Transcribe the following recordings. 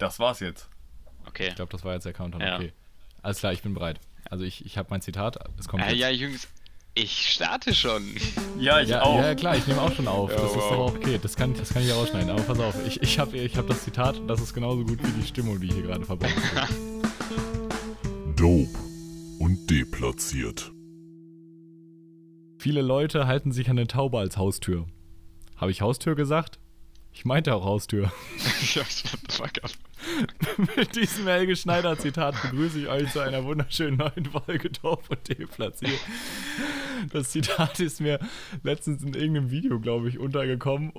Das war's jetzt. Okay. Ich glaube, das war jetzt der Countdown. Ja. Okay. Alles klar, ich bin bereit. Also ich, ich habe mein Zitat. Es kommt Äh, jetzt. ja, Jungs, ich starte schon. Ja, ich Ja, auch. ja, klar, ich nehme auch schon auf. Ja, das ist wow. doch auch okay. Das kann, das kann ich ja rausschneiden. Aber pass auf, ich, ich habe ich hab das Zitat und das ist genauso gut wie die Stimmung, die hier gerade verbreitet wird. Dope und deplatziert. Viele Leute halten sich an eine Taube als Haustür. Habe ich Haustür gesagt? Ich meinte auch Haustür. Ja, fuck up. Mit diesem Helge Schneider Zitat begrüße ich euch zu einer wunderschönen neuen Folge Dorf und deplatziert. Das Zitat ist mir letztens in irgendeinem Video, glaube ich, untergekommen,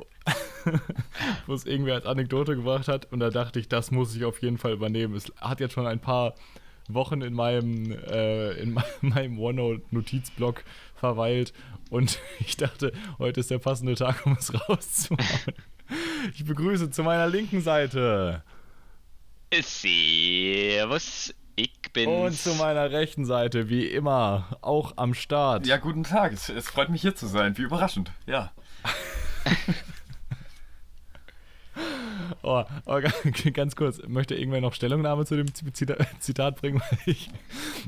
wo es irgendwer als Anekdote gebracht hat und da dachte ich, das muss ich auf jeden Fall übernehmen. Es hat jetzt schon ein paar Wochen in meinem, äh, in me- meinem OneNote-Notizblock verweilt und ich dachte, heute ist der passende Tag, um es rauszuhauen. Ich begrüße zu meiner linken Seite Servus, ich bin's. Und zu meiner rechten Seite, wie immer, auch am Start. Ja, guten Tag. Es, es freut mich hier zu sein. Wie überraschend. Ja. Oh, aber ga- ganz kurz, möchte irgendwer noch Stellungnahme zu dem Zita- Zitat bringen? Weil ich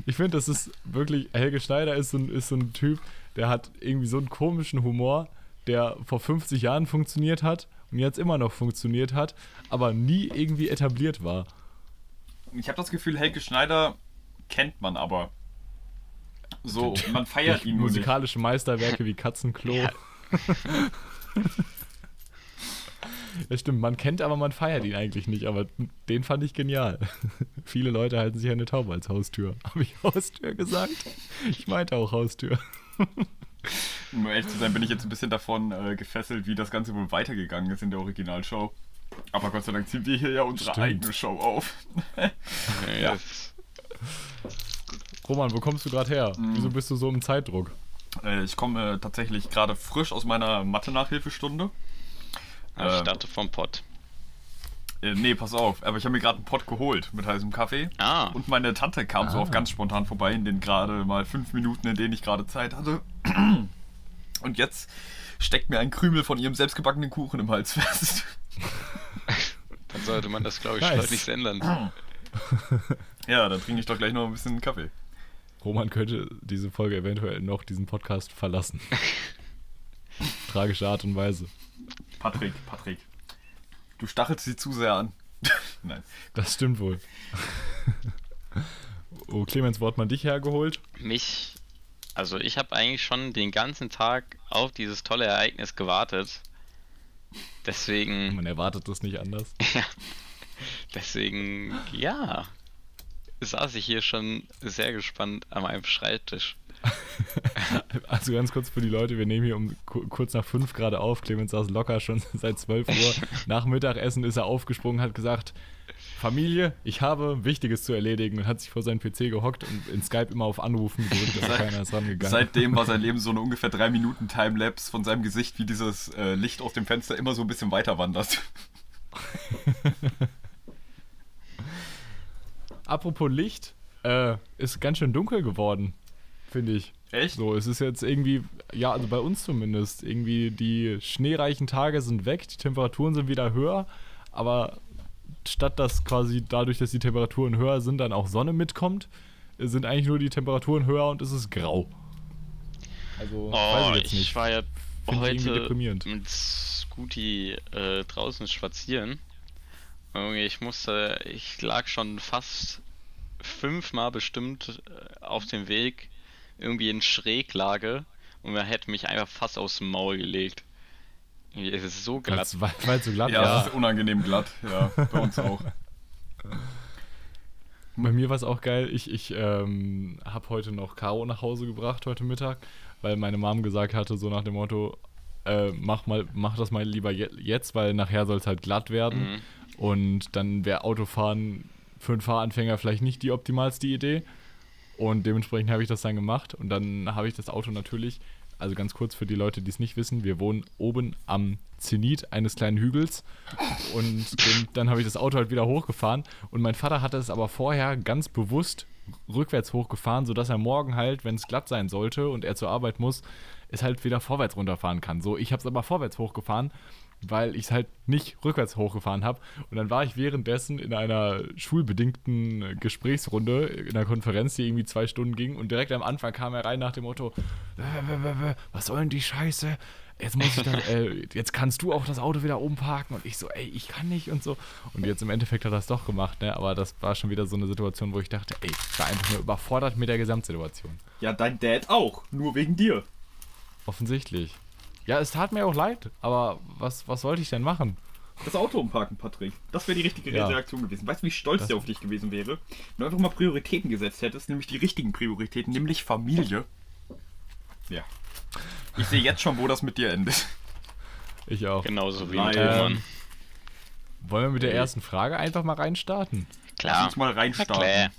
ich finde, das ist wirklich, Helge Schneider ist so, ein, ist so ein Typ, der hat irgendwie so einen komischen Humor, der vor 50 Jahren funktioniert hat und jetzt immer noch funktioniert hat, aber nie irgendwie etabliert war. Ich habe das Gefühl, Helge Schneider kennt man aber. So, man feiert ihn nur nicht. Musikalische Meisterwerke wie Katzenklo. Ja. Ja, stimmt, man kennt, aber man feiert ihn eigentlich nicht. Aber den fand ich genial. Viele Leute halten sich eine Taube als Haustür. Habe ich Haustür gesagt? Ich meinte auch Haustür. Um ehrlich zu sein, bin ich jetzt ein bisschen davon äh, gefesselt, wie das Ganze wohl weitergegangen ist in der Originalshow. Aber Gott sei Dank ziehen wir hier ja unsere Stimmt. eigene Show auf. ja. Roman, wo kommst du gerade her? Wieso bist du so im Zeitdruck? Äh, ich komme äh, tatsächlich gerade frisch aus meiner Mathe-Nachhilfestunde. Ich starte vom Pott. Äh, nee, pass auf, aber ich habe mir gerade einen Pott geholt mit heißem Kaffee. Ah. Und meine Tante kam so Ah. auf ganz spontan vorbei in den gerade mal fünf Minuten, in denen ich gerade Zeit hatte. Und jetzt steckt mir ein Krümel von ihrem selbstgebackenen Kuchen im Hals fest. Dann sollte man das, glaube ich, Nice. schleunigst ändern. Ja, dann trinke ich doch gleich noch ein bisschen Kaffee. Roman könnte diese Folge eventuell noch diesen Podcast verlassen. Tragische Art und Weise. Patrick, Patrick. Du stachelst sie zu sehr an. Nein. Das stimmt wohl. oh, Clemens, wo hat man dich hergeholt? Mich, also ich habe eigentlich schon den ganzen Tag auf dieses tolle Ereignis gewartet. Deswegen, Man erwartet das nicht anders. deswegen, ja, saß ich hier schon sehr gespannt an meinem Schreibtisch. Also ganz kurz für die Leute, wir nehmen hier um ku- kurz nach fünf gerade auf. Clemens saß locker schon seit 12 Uhr. Nach Mittagessen ist er aufgesprungen, hat gesagt, Familie, ich habe Wichtiges zu erledigen und hat sich vor seinen PC gehockt und in Skype immer auf Anrufen gedrückt, aber keiner ist rangegangen. Seitdem war sein Leben so eine ungefähr drei Minuten Timelapse von seinem Gesicht, wie dieses äh, Licht aus dem Fenster immer so ein bisschen weiter wandert. Apropos Licht, äh, ist ganz schön dunkel geworden, finde ich. Echt? So, es ist jetzt irgendwie, ja, also bei uns zumindest, irgendwie die schneereichen Tage sind weg, die Temperaturen sind wieder höher, aber statt dass quasi dadurch, dass die Temperaturen höher sind, dann auch Sonne mitkommt, sind eigentlich nur die Temperaturen höher und es ist grau. Also, Oh, ich ich war ja Find heute deprimierend. mit Scooty äh, draußen spazieren. Ich musste, ich lag schon fast fünfmal bestimmt äh, auf dem Weg irgendwie in Schräglage und man hätte mich einfach fast aus dem Maul gelegt. Es ist so glatt. Weil es so glatt Ja, war. es ist unangenehm glatt. Ja, bei uns auch. Bei mir war es auch geil. Ich, ich ähm, habe heute noch Caro nach Hause gebracht, heute Mittag, weil meine Mom gesagt hatte, so nach dem Motto, äh, mach, mal, mach das mal lieber je jetzt, weil nachher soll es halt glatt werden. Mhm. Und dann wäre Autofahren für einen Fahranfänger vielleicht nicht die optimalste Idee. Und dementsprechend habe ich das dann gemacht. Und dann habe ich das Auto natürlich, also ganz kurz für die Leute, die es nicht wissen, wir wohnen oben am Zenit eines kleinen Hügels. Und dann habe ich das Auto halt wieder hochgefahren. Und mein Vater hatte es aber vorher ganz bewusst rückwärts hochgefahren, sodass er morgen halt, wenn es glatt sein sollte und er zur Arbeit muss, es halt wieder vorwärts runterfahren kann. So, ich habe es aber vorwärts hochgefahren. Weil ich es halt nicht rückwärts hochgefahren habe. Und dann war ich währenddessen in einer schulbedingten Gesprächsrunde in einer Konferenz, die irgendwie zwei Stunden ging. Und direkt am Anfang kam er rein nach dem Motto: "Äh, äh, äh, Was soll denn die Scheiße? Jetzt muss ich das, äh, jetzt kannst du auch das Auto wieder oben parken. Und ich so, ey, ich kann nicht und so. Und jetzt im Endeffekt hat er es doch gemacht, ne? Aber das war schon wieder so eine Situation, wo ich dachte, ey, ich war einfach nur überfordert mit der Gesamtsituation. Ja, dein Dad auch. Nur wegen dir. Offensichtlich. Ja, es tat mir auch leid, aber was, was wollte ich denn machen? Das Auto umparken, Patrick. Das wäre die richtige Ja. Reaktion gewesen. Weißt du, wie stolz Das- der auf dich gewesen wäre? Wenn du einfach mal Prioritäten gesetzt hättest, nämlich die richtigen Prioritäten, nämlich Familie. Ja. Ich sehe jetzt schon, wo das mit dir endet. Ich auch. Genauso wie Nein. mit Roman. Wollen wir mit der ersten Frage einfach mal reinstarten? Lass Klar. uns mal Na reinstarten. klar.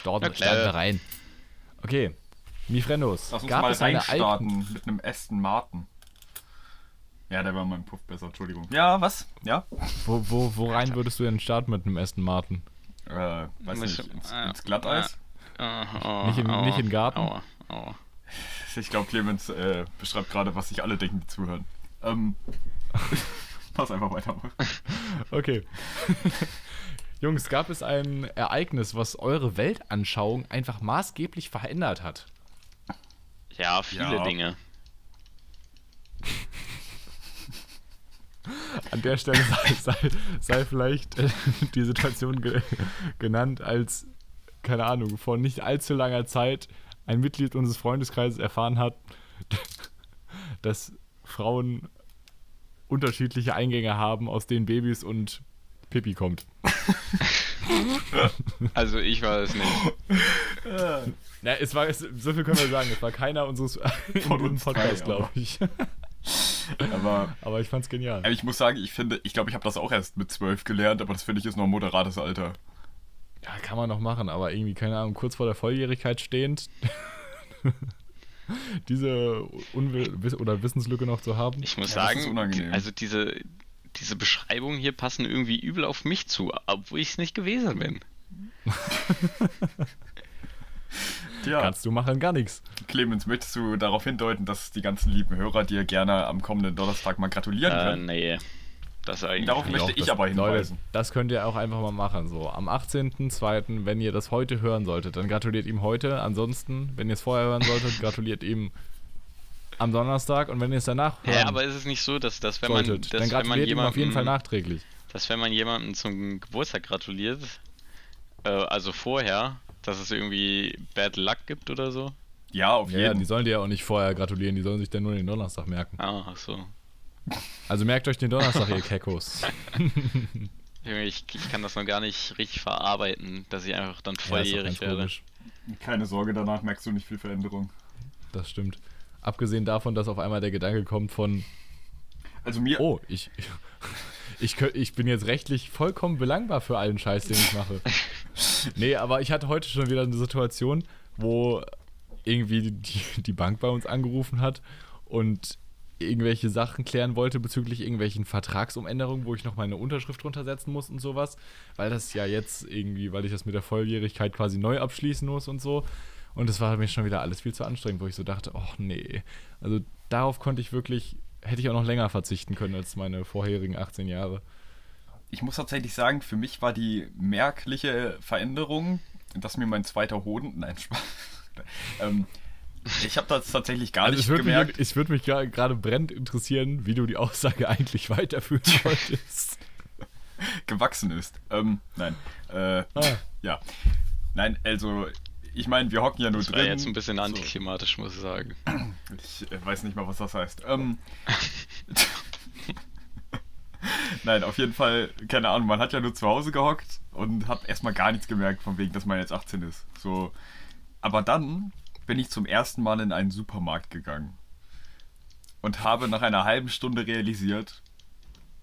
Starten, starten wir rein. Okay. Mifrendos, Lass uns gab mal reinstarten mit einem Aston Martin. Ja, der war mein Puff besser, Entschuldigung. Ja, was? Ja? wo, wo, wo rein würdest du denn starten mit einem Aston Martin? Äh, weiß nicht, ins, äh, ins Glatteis? Oh, oh, Nicht in- oh, nicht in den Garten? Aua, aua. Ich glaube, Clemens äh, beschreibt gerade, was sich alle denken, die zuhören. Ähm, pass einfach weiter. Okay. Jungs, gab es ein Ereignis, was eure Weltanschauung einfach maßgeblich verändert hat? Ja, viele Ja. Dinge. An der Stelle sei, sei, sei vielleicht äh, die Situation ge genannt, als, keine Ahnung, vor nicht allzu langer Zeit ein Mitglied unseres Freundeskreises erfahren hat, dass Frauen unterschiedliche Eingänge haben, aus denen Babys und Pipi kommt. Also ich war es nicht. Na, es war, so viel können wir sagen, es war keiner unseres Von uns drei, Podcast, aber- glaube ich. Aber Aber ich fand's genial. ich muss sagen, ich finde, ich glaube, ich habe das auch erst mit zwölf gelernt, aber das finde ich ist noch ein moderates Alter. Ja, kann man noch machen, aber irgendwie, keine Ahnung, kurz vor der Volljährigkeit stehend, diese Unwi Wiss- oder Wissenslücke noch zu haben. Ich muss Ja, sagen, also diese, diese Beschreibungen hier passen irgendwie übel auf mich zu, obwohl ich es nicht gewesen bin. Tja, Kannst du machen, gar nichts. Clemens, möchtest du darauf hindeuten, dass die ganzen lieben Hörer dir gerne am kommenden Donnerstag mal gratulieren Äh, können? nee. Das eigentlich Darauf möchte ich aber hinweisen. Leute, das könnt ihr auch einfach mal machen. So, am 18.02., wenn ihr das heute hören solltet, dann gratuliert ihm heute. Ansonsten, wenn ihr es vorher hören solltet, gratuliert ihm am Donnerstag. Und wenn ihr es danach hören Ja, aber ist es nicht so, dass, dass wenn man, solltet, dass, dann wenn man gratuliert ihm auf jeden Fall jemandem, nachträglich. dass wenn man jemandem zum Geburtstag gratuliert, äh, also vorher, dass es irgendwie Bad Luck gibt oder so? Ja, auf Ja, ja, jeden die sollen dir ja auch nicht vorher gratulieren, die sollen sich dann nur den Donnerstag merken. Ah, ach so. Also merkt euch den Donnerstag, ihr. Junge, Ich, ich kann das noch gar nicht richtig verarbeiten, dass ich einfach dann Ja, volljährig ganz werde. komisch. Keine Sorge, danach merkst du nicht viel Veränderung. Das stimmt. Abgesehen davon, dass auf einmal der Gedanke kommt von, Also mir, oh, ich, ich, ich bin jetzt rechtlich vollkommen belangbar für allen Scheiß, den ich mache. Nee, aber ich hatte heute schon wieder eine Situation, wo irgendwie die, die Bank bei uns angerufen hat und irgendwelche Sachen klären wollte bezüglich irgendwelchen Vertragsumänderungen, wo ich noch meine Unterschrift drunter setzen muss und sowas, weil das ja jetzt irgendwie, weil ich das mit der Volljährigkeit quasi neu abschließen muss und so. Und es war mir schon wieder alles viel zu anstrengend, wo ich so dachte, oh nee. Also darauf konnte ich wirklich, hätte ich auch noch länger verzichten können als meine vorherigen 18 Jahre. ich muss tatsächlich sagen, für mich war die merkliche Veränderung, dass mir mein zweiter Hoden, nein, Spaß. ähm, ich habe das tatsächlich gar Also nicht würde gemerkt. mich, es würde mich gerade brennend interessieren, wie du die Aussage eigentlich weiterführen wolltest. gewachsen ist. Ähm, nein. Äh, Ah. Ja. Nein, also, ich meine, wir hocken ja nur Das war drin. jetzt ein bisschen So. antiklimatisch, muss ich sagen. Ich äh, weiß nicht mal, was das heißt. Ähm, Nein, auf jeden Fall, keine Ahnung, man hat ja nur zu Hause gehockt und hat erstmal gar nichts gemerkt, von wegen, dass man jetzt 18 ist. So. Aber dann bin ich zum ersten Mal in einen Supermarkt gegangen und habe nach einer halben Stunde realisiert,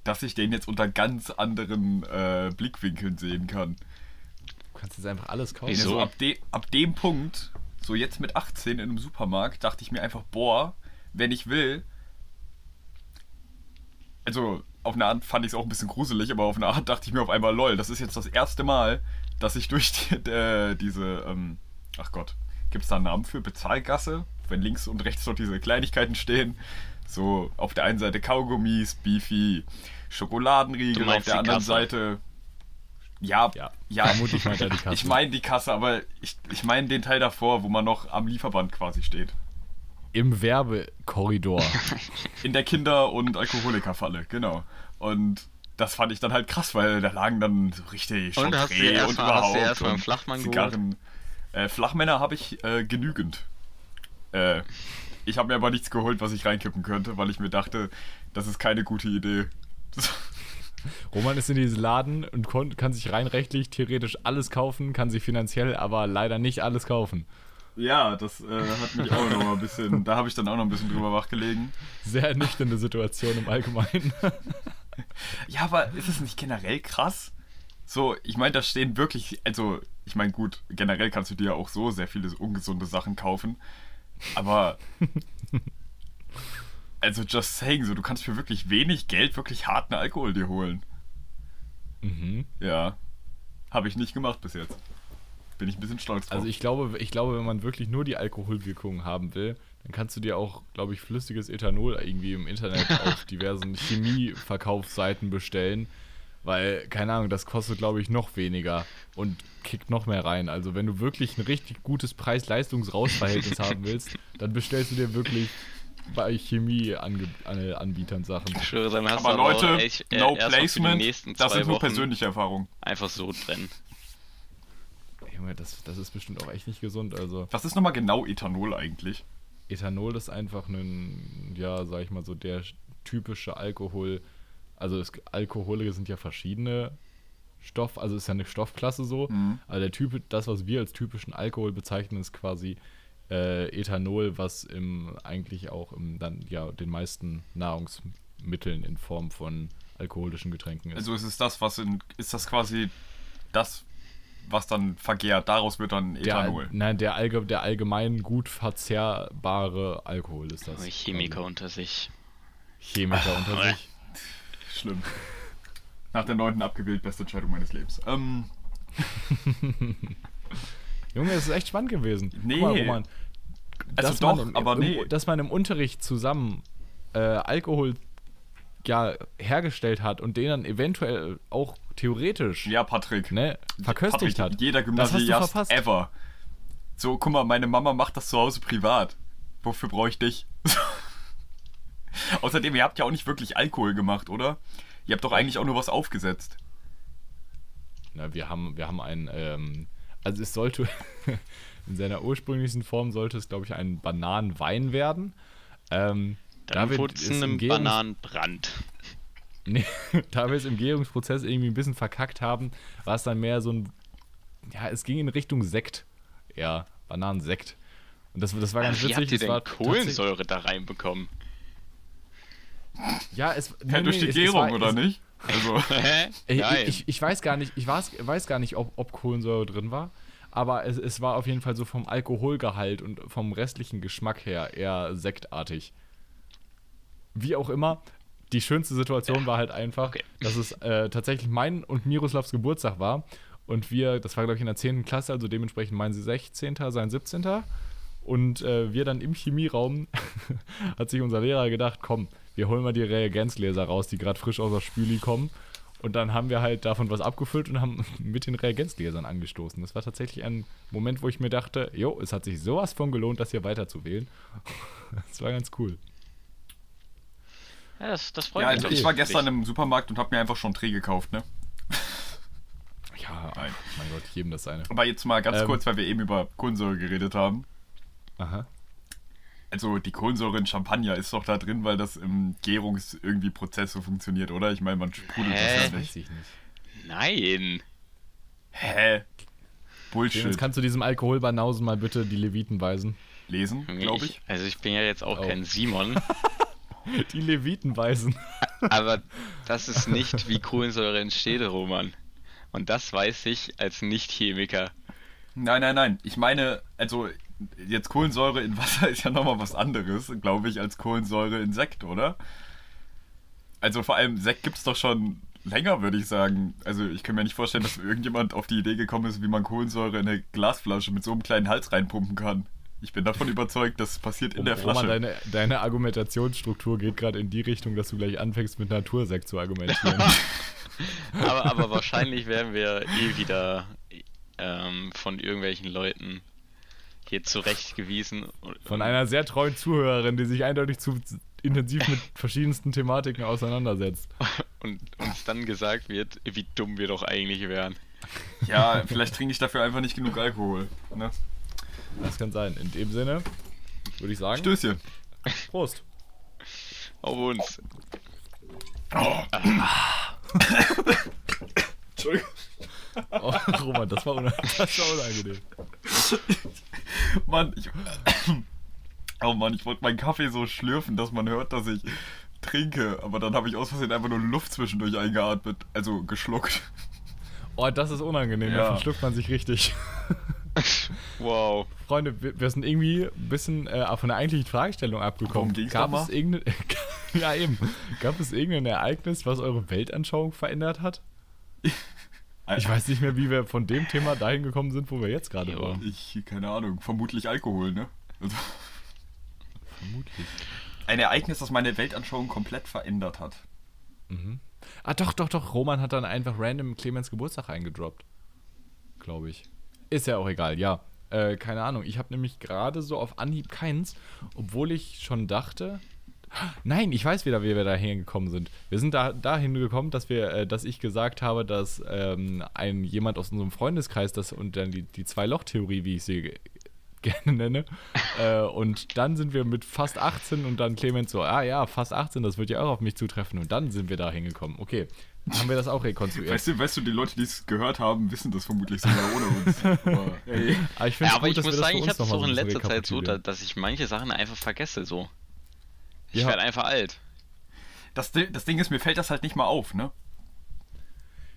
dass ich den jetzt unter ganz anderen äh, Blickwinkeln sehen kann. Du kannst jetzt einfach alles kaufen. Wieso? So ab, de ab dem Punkt, so jetzt mit 18 in einem Supermarkt, dachte ich mir einfach, boah, wenn ich will. Also, auf eine Art fand ich es auch ein bisschen gruselig, aber auf eine Art dachte ich mir auf einmal, lol, das ist jetzt das erste Mal, dass ich durch die, äh, diese, ähm, ach Gott, gibt es da einen Namen für? Bezahlgasse? Wenn links und rechts dort diese Kleinigkeiten stehen. So, auf der einen Seite Kaugummis, Beefy, Schokoladenriegel, auf der anderen Kasse? Seite. Ja, Ja, ja, vermutlich meint er die Kasse. ich meine die Kasse, aber ich, ich meine den Teil davor, wo man noch am Lieferband quasi steht. Im Werbekorridor. In der Kinder- und Alkoholikerfalle, genau. Und das fand ich dann halt krass, weil da lagen dann so richtig Und hast du erst mal- hast du dir erst mal einen und Flachmann geholt? Zigarren. Äh, Flachmänner habe ich äh, genügend. Äh, ich habe mir aber nichts geholt, was ich reinkippen könnte, weil ich mir dachte, das ist keine gute Idee. Roman ist in diesen Laden und kann sich rein rechtlich theoretisch alles kaufen, kann sich finanziell aber leider nicht alles kaufen. Ja, das äh, hat mich auch noch mal ein bisschen, da habe ich dann auch noch ein bisschen drüber wachgelegen. Sehr ernüchternde Situation im Allgemeinen. Ja, aber ist es nicht generell krass? So, ich meine, da stehen wirklich, also, ich meine, gut, generell kannst du dir ja auch so sehr viele ungesunde Sachen kaufen, aber, also, just saying, so, du kannst für wirklich wenig Geld wirklich harten Alkohol dir holen. Mhm. Ja, habe ich nicht gemacht bis jetzt. Bin ich ein bisschen stolz drauf. Also ich glaube, ich glaube, wenn man wirklich nur die Alkoholwirkung haben will, dann kannst du dir auch, glaube ich, flüssiges Ethanol irgendwie im Internet auf diversen Chemieverkaufsseiten bestellen. Weil, keine Ahnung, das kostet, glaube ich, noch weniger und kickt noch mehr rein. Also wenn du wirklich ein richtig gutes Preis-Leistungs-Rausverhältnis haben willst, dann bestellst du dir wirklich bei Chemieanbietern Sachen. Ich schwöre, dann hast aber Leute, echt, äh, no erst mal für die placement, nächsten das sind nur persönliche Erfahrungen. einfach so brennen. Junge, das, das ist bestimmt auch echt nicht gesund. Also Was ist nochmal genau Ethanol eigentlich? Ethanol ist einfach ein, ja, sag ich mal so, der typische Alkohol. Also es, Alkohole sind ja verschiedene Stoff, also ist ja eine Stoffklasse so. Mhm. Aber der Typ, das, was wir als typischen Alkohol bezeichnen, ist quasi äh, Ethanol, was im eigentlich auch im dann ja den meisten Nahrungsmitteln in Form von alkoholischen Getränken ist. Also ist es das, was in, ist das quasi das, was dann vergärt, daraus wird dann der, Ethanol. nein, der, allge, der allgemein gut verzehrbare Alkohol ist das. Chemiker unter sich. Chemiker unter sich. Schlimm. Nach der neunten abgewählt, beste Entscheidung meines Lebens. Ähm, Junge, es ist echt spannend gewesen. Nee. Guck mal, Roman, also dass doch, man im, aber im, nee. dass man im Unterricht zusammen äh, Alkohol ja, hergestellt hat und den dann eventuell auch theoretisch Ja, Patrick. ne, verköstigt Patrick, hat. Jeder Gymnasiast ever. So, guck mal, meine Mama macht das zu Hause privat. Wofür brauche ich dich? Außerdem, ihr habt ja auch nicht wirklich Alkohol gemacht, oder? Ihr habt doch eigentlich auch nur was aufgesetzt. Na, wir haben, wir haben ein, ähm, also es sollte, in seiner ursprünglichsten Form sollte es, glaube ich, ein Bananenwein werden. Ähm, Dann da wir wurde es es Bananenbrand. Nee, da wir es im Gärungsprozess irgendwie ein bisschen verkackt haben, war es dann mehr so ein. Ja, es ging in Richtung Sekt. Ja, Bananensekt. Und das, das war ganz Wie witzig. habt ihr es denn war Kohlensäure da reinbekommen? Ja, es. Ja, durch die Gärung, oder es, nicht? Also, Hä? Ich, ich, ich weiß gar nicht, ich weiß, weiß gar nicht, ob, ob Kohlensäure drin war. Aber es, es war auf jeden Fall so vom Alkoholgehalt und vom restlichen Geschmack her eher sektartig. Wie auch immer, die schönste Situation war halt einfach, Okay. dass es äh, tatsächlich mein und Miroslavs Geburtstag war. Und wir, das war glaube ich in der 10. Klasse, also dementsprechend mein 16., sein 17. Und äh, wir dann im Chemieraum, hat sich unser Lehrer gedacht, komm, wir holen mal die Reagenzgläser raus, die gerade frisch aus der Spüli kommen. Und dann haben wir halt davon was abgefüllt und haben mit den Reagenzgläsern angestoßen. Das war tatsächlich ein Moment, wo ich mir dachte, jo, es hat sich sowas von gelohnt, das hier weiterzuwählen. Das war ganz cool. Ja, das, das freut ja, mich. also ich war gestern im Supermarkt und habe mir einfach schon einen Dreh gekauft, ne? Ja, Nein. mein Gott, jedem das seine. Aber jetzt mal ganz Ähm. kurz, weil wir eben über Kohlensäure geredet haben. Aha. Also die Kohlensäure in Champagner ist doch da drin, weil das im Gärungs irgendwie Prozess so funktioniert, oder? Ich meine, man sprudelt Hä? das ja weiß nicht. ich nicht. Nein. Hä? Jetzt Bullshit. kannst du diesem Alkoholbanausen mal bitte die Leviten weisen. Lesen, glaube ich. Also ich bin ja jetzt auch Oh. kein Simon, Die Leviten weisen. aber das ist nicht, wie Kohlensäure entsteht, Roman. Und das weiß ich als Nicht-Chemiker. Nein, nein, nein. Ich meine, also jetzt Kohlensäure in Wasser ist ja nochmal was anderes, glaube ich, als Kohlensäure in Sekt, oder? Also vor allem Sekt gibt es doch schon länger, würde ich sagen. Also ich kann mir nicht vorstellen, dass irgendjemand auf die Idee gekommen ist, wie man Kohlensäure in eine Glasflasche mit so einem kleinen Hals reinpumpen kann. Ich bin davon überzeugt, das passiert in der Roman, Flasche. deine, deine Argumentationsstruktur geht gerade in die Richtung, dass du gleich anfängst mit Natursekt zu argumentieren. Aber, aber wahrscheinlich werden wir eh wieder ähm, von irgendwelchen Leuten hier zurechtgewiesen. Und- Von einer sehr treuen Zuhörerin, die sich eindeutig zu intensiv mit verschiedensten Thematiken auseinandersetzt. und uns dann gesagt wird, wie dumm wir doch eigentlich wären. Ja, vielleicht trinke ich dafür einfach nicht genug Alkohol. Ne? Das kann sein. In dem Sinne würde ich sagen, Stößchen. Prost. Auf uns. Entschuldigung. Oh, Roman, das war, una das war unangenehm. Mann, ich. Oh Mann, ich wollte meinen Kaffee so schlürfen, dass man hört, dass ich trinke. Aber dann habe ich aus Versehen einfach nur Luft zwischendurch eingeatmet. Also geschluckt. Oh, das ist unangenehm. Ja. Da verschluckt man sich richtig. Wow. Freunde, wir, wir sind irgendwie ein bisschen äh, von der eigentlichen Fragestellung abgekommen. Ging's Gab es irgendein, ja eben, gab es irgendein Ereignis, was eure Weltanschauung verändert hat? Ich weiß nicht mehr, wie wir von dem Thema dahin gekommen sind, wo wir jetzt gerade waren. Ich, keine Ahnung, vermutlich Alkohol, ne? Also, Vermutlich. ein Ereignis, das meine Weltanschauung komplett verändert hat. Ah, doch, doch, doch. Roman hat dann einfach random Clemens Geburtstag eingedroppt. Glaube ich. Ist ja auch egal, ja. Äh, keine Ahnung. Ich habe nämlich gerade so auf Anhieb keins, obwohl ich schon dachte. Nein, ich weiß wieder, wie wir da hingekommen sind. Wir sind da dahin gekommen, dass wir, äh, dass ich gesagt habe, dass ähm, ein jemand aus unserem Freundeskreis das und dann die, die Zwei-Loch-Theorie, wie ich sie ge- gerne nenne. äh, und dann sind wir mit fast 18 und dann Clemens so, ah ja, fast 18, das wird ja auch auf mich zutreffen. Und dann sind wir da hingekommen. Okay, haben wir das auch rekonstruiert. Weißt du, weißt du, die Leute, die es gehört haben, wissen das vermutlich sogar ohne uns. Aber. Aber ich, find's Ja, aber gut, ich dass muss sagen, ich habe es auch in letzter Zeit so, dass ich manche Sachen einfach vergesse so. Ich Ja. werde einfach alt. Das, das Ding ist, mir fällt das halt nicht mal auf, ne?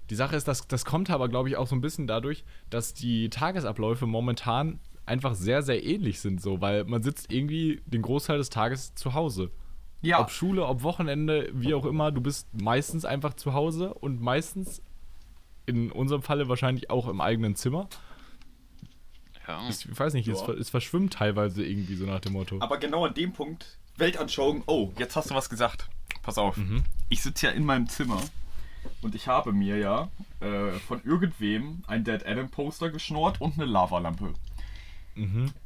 Die Sache ist, dass, das kommt aber, glaube ich, auch so ein bisschen dadurch, dass die Tagesabläufe momentan einfach sehr, sehr ähnlich sind, so, weil man sitzt irgendwie den Großteil des Tages zu Hause. Ja. Ob Schule, ob Wochenende, wie auch immer, du bist meistens einfach zu Hause und meistens, in unserem Falle wahrscheinlich auch im eigenen Zimmer. Ja. Ich weiß nicht, es, Ja. es verschwimmt teilweise irgendwie so nach dem Motto. Aber genau an dem Punkt, Weltanschauung, oh, jetzt hast du was gesagt. Pass auf. Ich sitze ja in meinem Zimmer und ich habe mir ja äh, von irgendwem ein Dead Adam Poster geschnort und eine Lavalampe.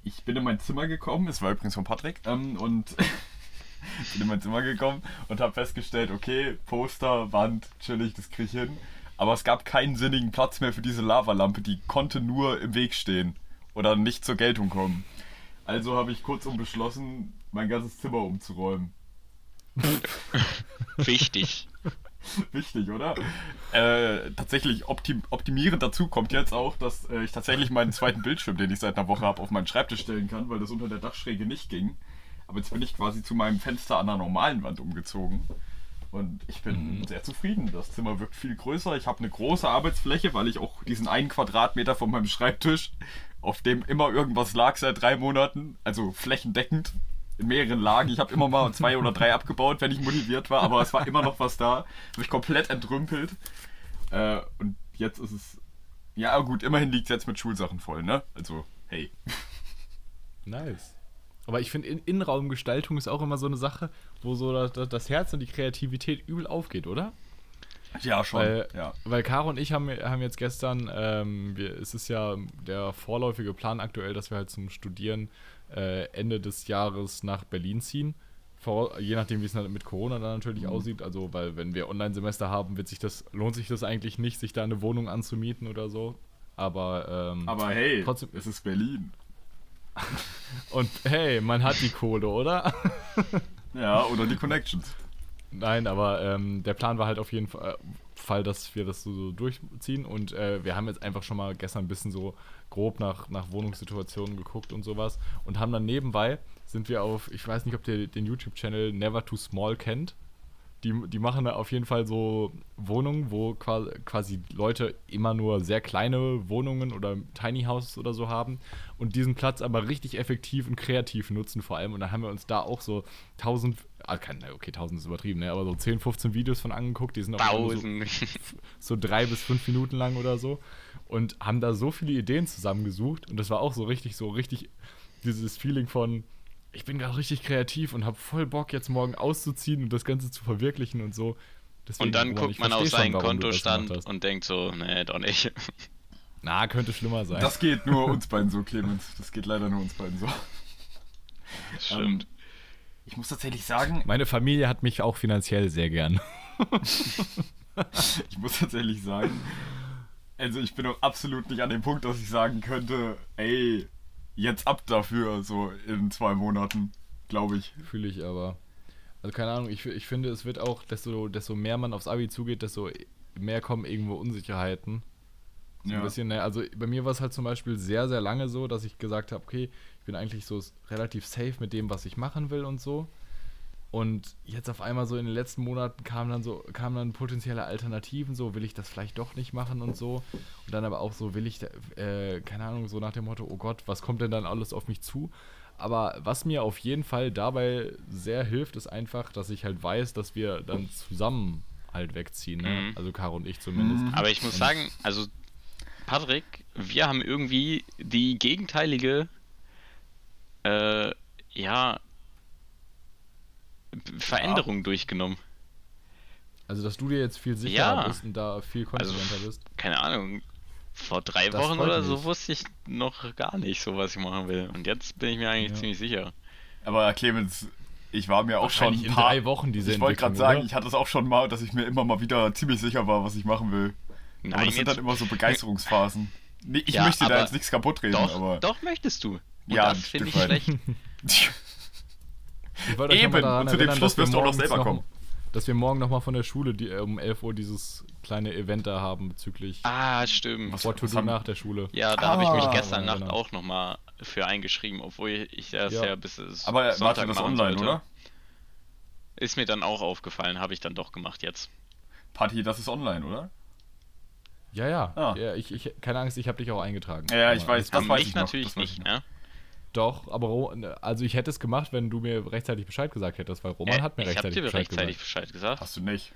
Ich bin in mein Zimmer gekommen, es war übrigens von Patrick, ähm, und bin in mein Zimmer gekommen und habe festgestellt, okay, Poster, Wand, chillig, das krieg ich hin. Aber es gab keinen sinnigen Platz mehr für diese Lavalampe, die konnte nur im Weg stehen oder nicht zur Geltung kommen. Also habe ich kurzum beschlossen, mein ganzes Zimmer umzuräumen. Wichtig. Wichtig, oder? Äh, tatsächlich optim optimierend dazu kommt jetzt auch, dass äh, ich tatsächlich meinen zweiten Bildschirm, den ich seit einer Woche habe, auf meinen Schreibtisch stellen kann, weil das unter der Dachschräge nicht ging. Aber jetzt bin ich quasi zu meinem Fenster an einer normalen Wand umgezogen. Und ich bin sehr zufrieden. Das Zimmer wirkt viel größer. Ich habe eine große Arbeitsfläche, weil ich auch diesen einen Quadratmeter von meinem Schreibtisch, auf dem immer irgendwas lag seit drei Monaten, also flächendeckend, in mehreren Lagen. Ich habe immer mal zwei oder drei abgebaut, wenn ich motiviert war, aber es war immer noch was da. Habe ich komplett entrümpelt. Äh, und jetzt ist es. Ja, gut, immerhin liegt es jetzt mit Schulsachen voll, ne? Also, hey. Nice. Aber ich finde, in Innenraumgestaltung ist auch immer so eine Sache, wo so das, das Herz und die Kreativität übel aufgeht, oder? Ja, schon. Weil, ja. weil Caro und ich haben, haben jetzt gestern, ähm, wir, es ist ja der vorläufige Plan aktuell, dass wir halt zum Studieren äh, Ende des Jahres nach Berlin ziehen. Vor, je nachdem, wie es mit Corona dann natürlich Mhm. aussieht. Also, weil wenn wir Online-Semester haben, wird sich das, lohnt sich das eigentlich nicht, sich da eine Wohnung anzumieten oder so. Aber, ähm, Aber hey, Trotzdem- es ist Berlin. und hey, man hat die Kohle, oder? Ja, oder die Connections. Nein, aber ähm, der Plan war halt auf jeden Fall, Fall dass wir das so, so durchziehen und äh, wir haben jetzt einfach schon mal gestern ein bisschen so grob nach, nach Wohnungssituationen geguckt und sowas und haben dann nebenbei sind wir auf, ich weiß nicht, ob ihr den YouTube-Channel Never Too Small kennt. Die, die machen da auf jeden Fall so Wohnungen, wo quasi, Leute immer nur sehr kleine Wohnungen oder Tiny Houses oder so haben und diesen Platz aber richtig effektiv und kreativ nutzen vor allem. Und dann haben wir uns da auch so 1000, ah, kein, okay, 1000 ist übertrieben, ne, aber so 10, 15 Videos von angeguckt, die sind auch so, so drei bis fünf Minuten lang oder so und haben da so viele Ideen zusammengesucht und das war auch so richtig, so richtig dieses Feeling von, ich bin gerade richtig kreativ und habe voll Bock, jetzt morgen auszuziehen und das Ganze zu verwirklichen und so. Deswegen, Und dann Roman, guckt man auf seinen schon, Kontostand und denkt so, nee, doch nicht. Na, könnte schlimmer sein. Das geht nur uns beiden so, Clemens. Das geht leider nur uns beiden so. Stimmt. Ähm, ich muss tatsächlich sagen, Meine Familie hat mich auch finanziell sehr gern. ich muss tatsächlich sagen, also ich bin auch absolut nicht an dem Punkt, dass ich sagen könnte, ey, jetzt ab dafür, so in zwei Monaten, glaube ich. Fühle ich aber. Also keine Ahnung, ich, ich finde, es wird auch, desto, desto mehr man aufs Abi zugeht, desto mehr kommen irgendwo Unsicherheiten. So ein bisschen, ne? Also bei mir war es halt zum Beispiel sehr, sehr lange so, dass ich gesagt habe, okay, ich bin eigentlich so relativ safe mit dem, was ich machen will und so. Und jetzt auf einmal so in den letzten Monaten kamen dann so, kamen dann potenzielle Alternativen, so will ich das vielleicht doch nicht machen und so. Und dann aber auch so, will ich, da, äh, keine Ahnung, so nach dem Motto, oh Gott, was kommt denn dann alles auf mich zu? Aber was mir auf jeden Fall dabei sehr hilft, ist einfach, dass ich halt weiß, dass wir dann zusammen halt wegziehen. Ne? Mhm. Also Caro und ich zumindest. Mhm. Aber ich muss sagen, also Patrick, wir haben irgendwie die gegenteilige, äh, ja, Veränderung durchgenommen. Also, dass du dir jetzt viel sicherer Ja. bist und da viel konsequenter Also, bist. keine Ahnung, vor drei Das Wochen oder so wusste ich noch gar nicht so, was ich machen will. Und jetzt bin ich mir eigentlich Ja. ziemlich sicher. Aber Clemens, ich war mir auch schon in paar... drei Wochen diese ich wollte gerade sagen, oder? ich hatte es auch schon mal, dass ich mir immer mal wieder ziemlich sicher war, was ich machen will. aber Nein, das sind dann immer so Begeisterungsphasen. Nee, ich Ja, möchte da aber jetzt nichts kaputt reden, doch, aber... doch möchtest du. Und Ja, das finde ich schlecht. Ich wollte euch Eben, noch und zu dem Schluss wirst du auch noch selber noch- kommen. Dass wir morgen nochmal von der Schule die, äh, um 11 Uhr dieses kleine Event da haben bezüglich Ah, stimmt. Was- What to was do haben- nach der Schule. Ja, da habe ich mich Ah, gestern Nacht genau. auch nochmal für eingeschrieben, obwohl ich das Ja. ja, bis es Aber warte, das online, sollte. oder? Ist mir dann auch aufgefallen, habe ich dann doch gemacht jetzt. Party, das ist online, oder? Ja, ja. Ah. ja ich, ich, keine Angst, ich habe dich auch eingetragen. Ja, ich weiß, das Aber weiß mich ich noch. natürlich das weiß ich nicht, noch. ne? Doch, aber Ro- also ich hätte es gemacht, wenn du mir rechtzeitig Bescheid gesagt hättest, weil Roman Äh, hat mir rechtzeitig dir Bescheid rechtzeitig gesagt. Bescheid gesagt. Hast du nicht.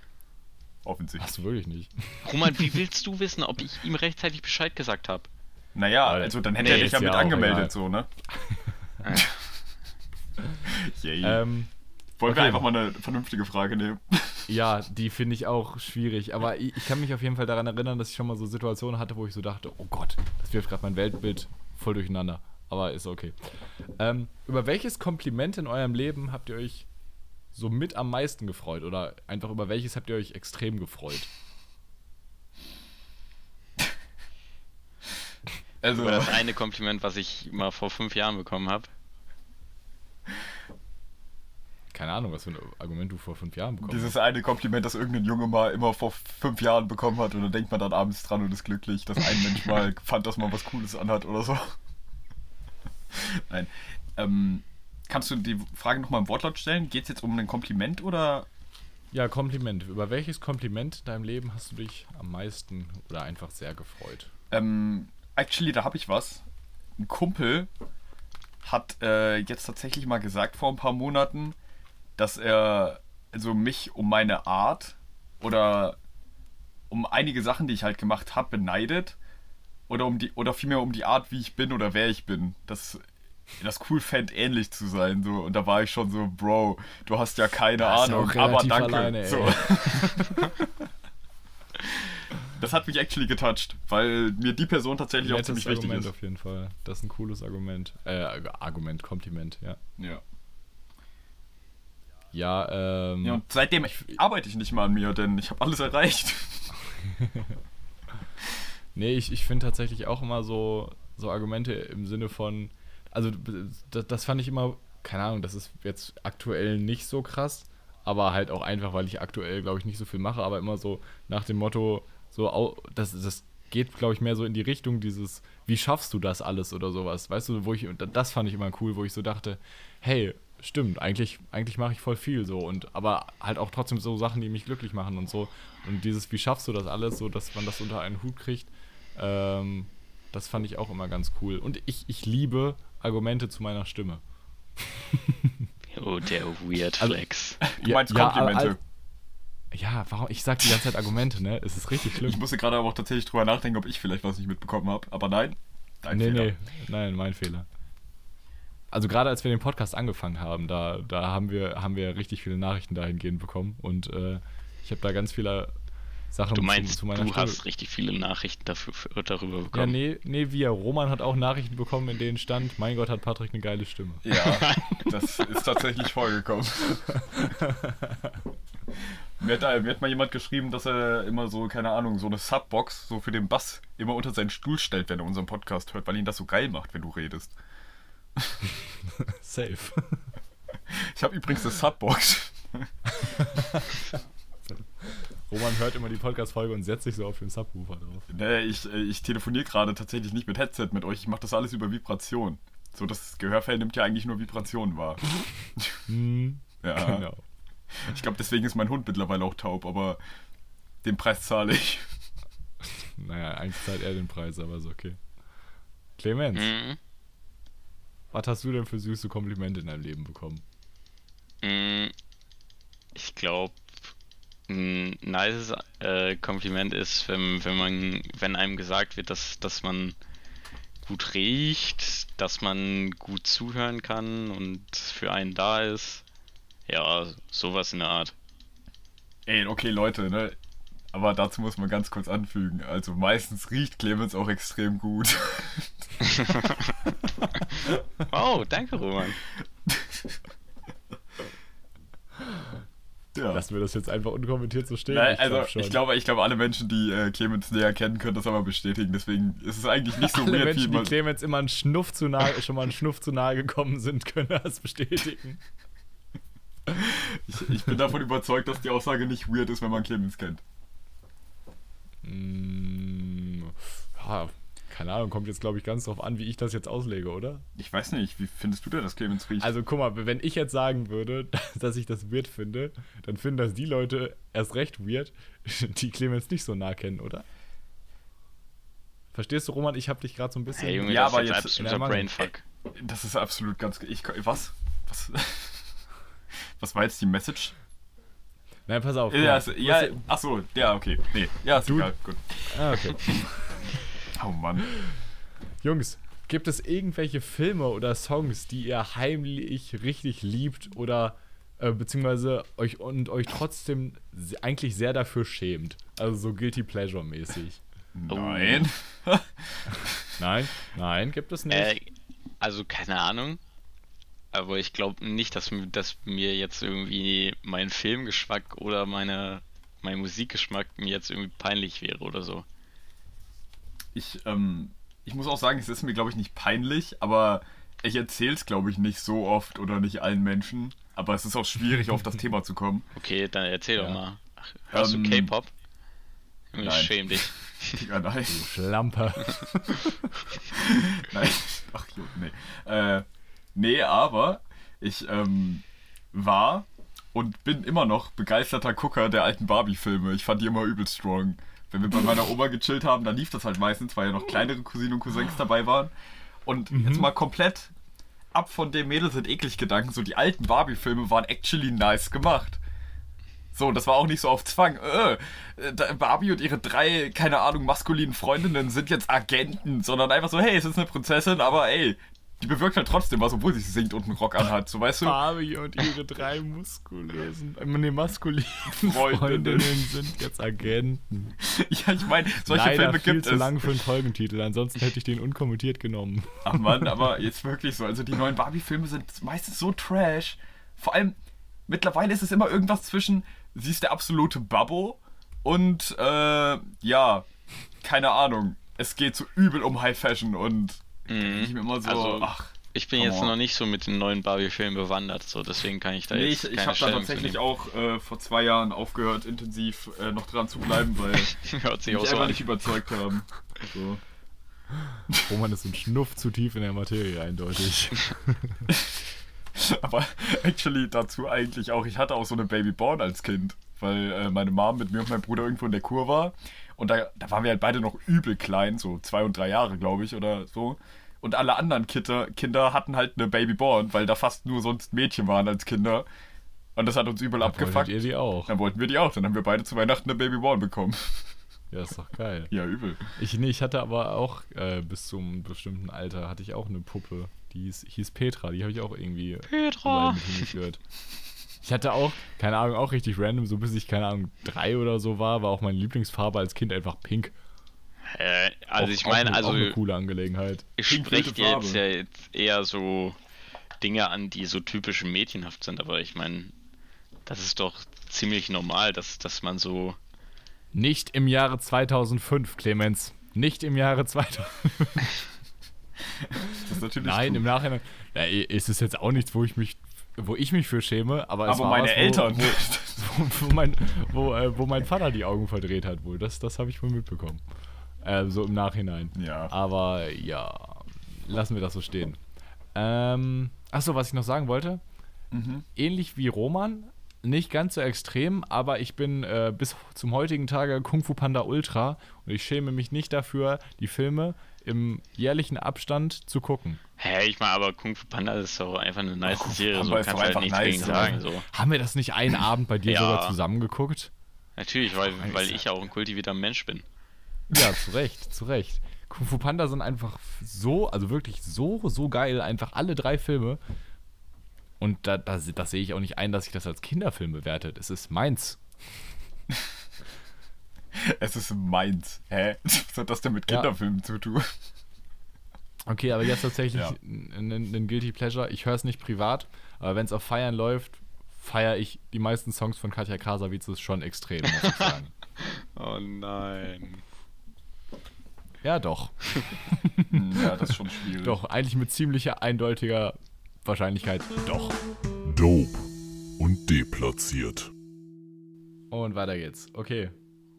Offensichtlich. Hast du wirklich nicht. Roman, wie willst du wissen, ob ich ihm rechtzeitig Bescheid gesagt habe? Naja, also dann hätte Nee, er dich ja mit angemeldet, egal. so, ne? Yay. Ähm, Wollen wir okay. einfach mal eine vernünftige Frage nehmen? ja, die finde ich auch schwierig. Aber ich, ich kann mich auf jeden Fall daran erinnern, dass ich schon mal so Situationen hatte, wo ich so dachte, oh Gott, das wirft gerade mein Weltbild voll durcheinander. Aber ist okay. Ähm, über welches Kompliment in eurem Leben habt ihr euch so mit am meisten gefreut? Oder einfach über welches habt ihr euch extrem gefreut? Also, Über das eine Kompliment, was ich mal vor fünf Jahren bekommen habe. Keine Ahnung, was für ein Argument du vor fünf Jahren bekommen dieses eine Kompliment, das irgendein Junge mal immer vor fünf Jahren bekommen hat und dann denkt man dann abends dran und ist glücklich, dass ein Mensch mal fand, dass man was Cooles anhat oder so. Nein. Ähm, kannst du die Frage nochmal im Wortlaut stellen? Geht es jetzt um ein Kompliment oder Ja, Kompliment. Über welches Kompliment in deinem Leben hast du dich am meisten oder einfach sehr gefreut? Ähm, actually, da habe ich was. Ein Kumpel hat äh, jetzt tatsächlich mal gesagt vor ein paar Monaten, dass er also mich um meine Art oder um einige Sachen, die ich halt gemacht habe, beneidet oder um die oder vielmehr um die Art, wie ich bin oder wer ich bin. Das das cool fände, ähnlich zu sein. So. Und da war ich schon so, Bro, du hast ja keine Da ist er Ahnung, aber danke. alleine, so. Das hat mich actually getoucht, weil mir die Person tatsächlich auch ziemlich wichtig Argument ist. auf jeden Fall. Das ist ein cooles Argument. Äh, Argument, Kompliment, ja. Ja. Ja, ähm. ja, und seitdem arbeite ich nicht mal an mir, denn ich habe alles erreicht. Nee, ich, ich finde tatsächlich auch immer so, so Argumente im Sinne von, also das, das fand ich immer, keine Ahnung, das ist jetzt aktuell nicht so krass, aber halt auch einfach, weil ich aktuell, glaube ich, nicht so viel mache, aber immer so nach dem Motto, so, das, das geht, glaube ich, mehr so in die Richtung dieses, wie schaffst du das alles oder sowas, weißt du, wo ich, das fand ich immer cool, wo ich so dachte, hey, stimmt, eigentlich, eigentlich mache ich voll viel so und aber halt auch trotzdem so Sachen, die mich glücklich machen und so. Und dieses, wie schaffst du das alles, so dass man das unter einen Hut kriegt, ähm, das fand ich auch immer ganz cool. Und ich, ich liebe Argumente zu meiner Stimme. Oh, der Weird Also- Flex. Du meinst ja, Komplimente. al- Ja, warum? Ich sag die ganze Zeit Argumente, ne? Es ist richtig schlimm. ich musste gerade aber auch tatsächlich drüber nachdenken, ob ich vielleicht was nicht mitbekommen habe. Aber nein. Dein nee, Fehler. nee, nein, mein Fehler. also gerade als wir den Podcast angefangen haben, da, da haben wir, haben wir richtig viele Nachrichten dahingehend bekommen und äh, ich habe da ganz viele Sachen Du meinst, zu, zu meiner du Stimme- hast richtig viele Nachrichten dafür, darüber Ja, bekommen. nee, nee, wir. Roman hat auch Nachrichten bekommen, in denen stand, mein Gott, hat Patrick eine geile Stimme. Ja, das ist tatsächlich vorgekommen. mir, hat, da- mir hat mal jemand geschrieben, dass er immer so, keine Ahnung, so eine Subbox so für den Bass immer unter seinen Stuhl stellt, wenn er unseren Podcast hört, weil ihn das so geil macht, wenn du redest. Safe. Ich habe übrigens eine Subbox. Roman hört immer die Podcast-Folge und setzt sich so auf den Subwoofer drauf. Nee, ich, äh, ich telefoniere gerade tatsächlich nicht mit Headset mit euch. Ich mache das alles über Vibration. So, das Gehörfell nimmt ja eigentlich nur Vibrationen wahr. Hm, Ja. genau. Ich glaube, deswegen ist mein Hund mittlerweile auch taub, aber den Preis zahle ich. Naja, eigentlich zahlt er den Preis, aber ist okay. Clemens, Mhm. was hast du denn für süße Komplimente in deinem Leben bekommen? Mm, Ich glaube, ein nices äh, Kompliment ist, wenn, wenn man, wenn einem gesagt wird, dass, dass man gut riecht, dass man gut zuhören kann und für einen da ist. Ja, sowas in der Art. Ey, okay, Leute, ne? Aber dazu muss man ganz kurz anfügen. Also meistens riecht Clemens auch extrem gut. Wow, danke Roman. ja. Lassen wir das jetzt einfach unkommentiert so stehen? Nein, also glaub ich glaube, ich glaube, alle Menschen, die äh, Clemens näher kennen, können das aber bestätigen. Deswegen ist es eigentlich nicht so Alle weird, Menschen, wie die man. Clemens immer einen Schnuff zu nahe, schon mal einen Schnuff zu nahe gekommen sind, können das bestätigen. Ich, ich bin davon überzeugt, dass die Aussage nicht weird ist, wenn man Clemens kennt. Mm, ja, keine Ahnung, kommt jetzt, glaube ich, ganz drauf an, wie ich das jetzt auslege, oder? Ich weiß nicht, wie findest du denn, dass Clemens riecht? Also guck mal, wenn ich jetzt sagen würde, dass ich das weird finde, dann finden das die Leute erst recht weird, die Clemens nicht so nah kennen, oder? Verstehst du, Roman? Ich habe dich gerade so ein bisschen. Hey Junge, Ja, das aber ist jetzt absoluter Ja. Brainfuck. das ist absolut ganz. Ich, was? Was? Was war jetzt die Message? Nein, pass auf. Ja, ja, Weißt du- ach so, ja, okay. Nee, ja, ist Du- egal. Gut. Ah, okay. Oh Mann. Jungs, gibt es irgendwelche Filme oder Songs, die ihr heimlich richtig liebt oder äh, beziehungsweise euch und euch trotzdem eigentlich sehr dafür schämt? Also so Guilty Pleasure mäßig. Oh. Nein. Nein, nein, gibt es nicht. Äh, also keine Ahnung. Aber ich glaube nicht, dass, mir- dass mir jetzt irgendwie mein Filmgeschmack oder meine, mein Musikgeschmack mir jetzt irgendwie peinlich wäre oder so. Ich, ähm, ich muss auch sagen, es ist mir, glaube ich, nicht peinlich, aber ich erzähle es, glaube ich, nicht so oft oder nicht allen Menschen. Aber es ist auch schwierig, auf das Thema zu kommen. Okay, dann erzähl Ja. doch mal. Ach, hörst Ähm, du K-Pop? Nein. Schäm dich. Ja, nein. Schlampe. Nein. Ach, jo, nee. Äh, nee, aber ich ähm, war und bin immer noch begeisterter Gucker der alten Barbie-Filme. Ich fand die immer übel strong. Wenn wir bei meiner Oma gechillt haben, dann lief das halt meistens, weil ja noch kleinere Cousinen und Cousins dabei waren. Und jetzt mal komplett ab von dem Mädel sind eklig Gedanken. So, die alten Barbie-Filme waren actually nice gemacht. So, das war auch nicht so auf Zwang. Äh, da- Barbie und ihre drei, keine Ahnung, maskulinen Freundinnen sind jetzt Agenten, sondern einfach so, hey, es ist eine Prinzessin, aber ey, die bewirkt halt trotzdem was, obwohl sie singt und einen Rock anhat, so weißt du? Barbie und ihre drei muskulösen, äh, nee, maskulinen Freundinnen. Freundinnen sind jetzt Agenten. Ja, ich meine, solche Leider Filme gibt zu es. lang für einen Folgentitel, ansonsten hätte ich den unkommentiert genommen. Ach man, aber jetzt wirklich so. Also die neuen Barbie-Filme sind meistens so trash. Vor allem, mittlerweile ist es immer irgendwas zwischen, sie ist der absolute Babbo und, äh, ja, keine Ahnung. Es geht so übel um High Fashion und ich mir immer so, Also, ach. Ich bin jetzt on. noch nicht so mit den neuen Barbie-Filmen bewandert, so deswegen kann ich da Nee, jetzt ich, ich habe da tatsächlich auch äh, vor zwei Jahren aufgehört, intensiv äh, noch dran zu bleiben, weil Hört sich mich auch so einfach an. nicht überzeugt haben. So. Roman ist ein Schnuff zu tief in der Materie, eindeutig. Aber actually dazu eigentlich auch, ich hatte auch so eine Babyborn als Kind, weil äh, meine Mom mit mir und meinem Bruder irgendwo in der Kur war. Und da, da waren wir halt beide noch übel klein, so zwei und drei Jahre, glaube ich, oder so. Und alle anderen Kinder, Kinder hatten halt eine Babyborn, weil da fast nur sonst Mädchen waren als Kinder. Und das hat uns übel abgefuckt. Wolltet ihr die auch? Dann wollten wir die auch. Dann haben wir beide zu Weihnachten eine Babyborn bekommen. Ja, ist doch geil. ja, übel. Ich, nee, ich hatte aber auch äh, bis zum bestimmten Alter hatte ich auch eine Puppe, Die hieß, hieß Petra, die habe ich auch irgendwie Petra. Ich hatte auch, keine Ahnung, auch richtig random, so bis ich, keine Ahnung, drei oder so war, war auch meine Lieblingsfarbe als Kind einfach pink. Äh, also Auch- ich meine, eine- also Auch eine coole Angelegenheit. ich spreche dir jetzt ja jetzt eher so Dinge an, die so typisch mädchenhaft sind, aber ich meine, das ist doch ziemlich normal, dass, dass man so. Nicht im Jahre 2005, Clemens. Nicht im Jahre 2005. Das ist natürlich Nein, cool. im Nachhinein. Ja, ist es jetzt auch nichts, wo ich mich, wo ich mich für schäme, aber es Aber war meine was, wo, Eltern. Wo, wo, mein, wo, äh, wo mein Vater die Augen verdreht hat, wohl. Das, das habe ich wohl mitbekommen. Äh, so im Nachhinein. Ja. Aber ja, lassen wir das so stehen. Ähm, achso, was ich noch sagen wollte. Mhm. Ähnlich wie Roman, nicht ganz so extrem, aber ich bin äh, bis zum heutigen Tage Kung Fu Panda Ultra und ich schäme mich nicht dafür, die Filme im jährlichen Abstand zu gucken. Hä, ich meine, aber Kung Fu Panda ist doch einfach eine nice Kung Fu Serie, so kannst du halt einfach nichts nice, gegen sagen. So. Haben wir das nicht einen Abend bei dir Ja. sogar zusammen geguckt? Natürlich, weil, weil ich ja auch ein kultivierter Mensch bin. Ja, zu Recht, zu Recht. Kung Fu Panda sind einfach so, also wirklich so, so geil, einfach alle drei Filme. Und da, da, das sehe ich auch nicht ein, dass ich das als Kinderfilm bewerte. Es ist meins. Es ist meins. Hä? Was hat das denn mit Ja. Kinderfilmen zu tun? Okay, aber jetzt tatsächlich Ja. ein Guilty Pleasure. Ich höre es nicht privat, aber wenn es auf Feiern läuft, feiere ich die meisten Songs von Katja Krasavitzes schon extrem, muss ich sagen. Oh nein. ja, doch. Hm, ja, das ist schon schwierig. Doch, eigentlich mit ziemlicher eindeutiger Wahrscheinlichkeit doch. Dope und deplatziert. Und weiter geht's. Okay.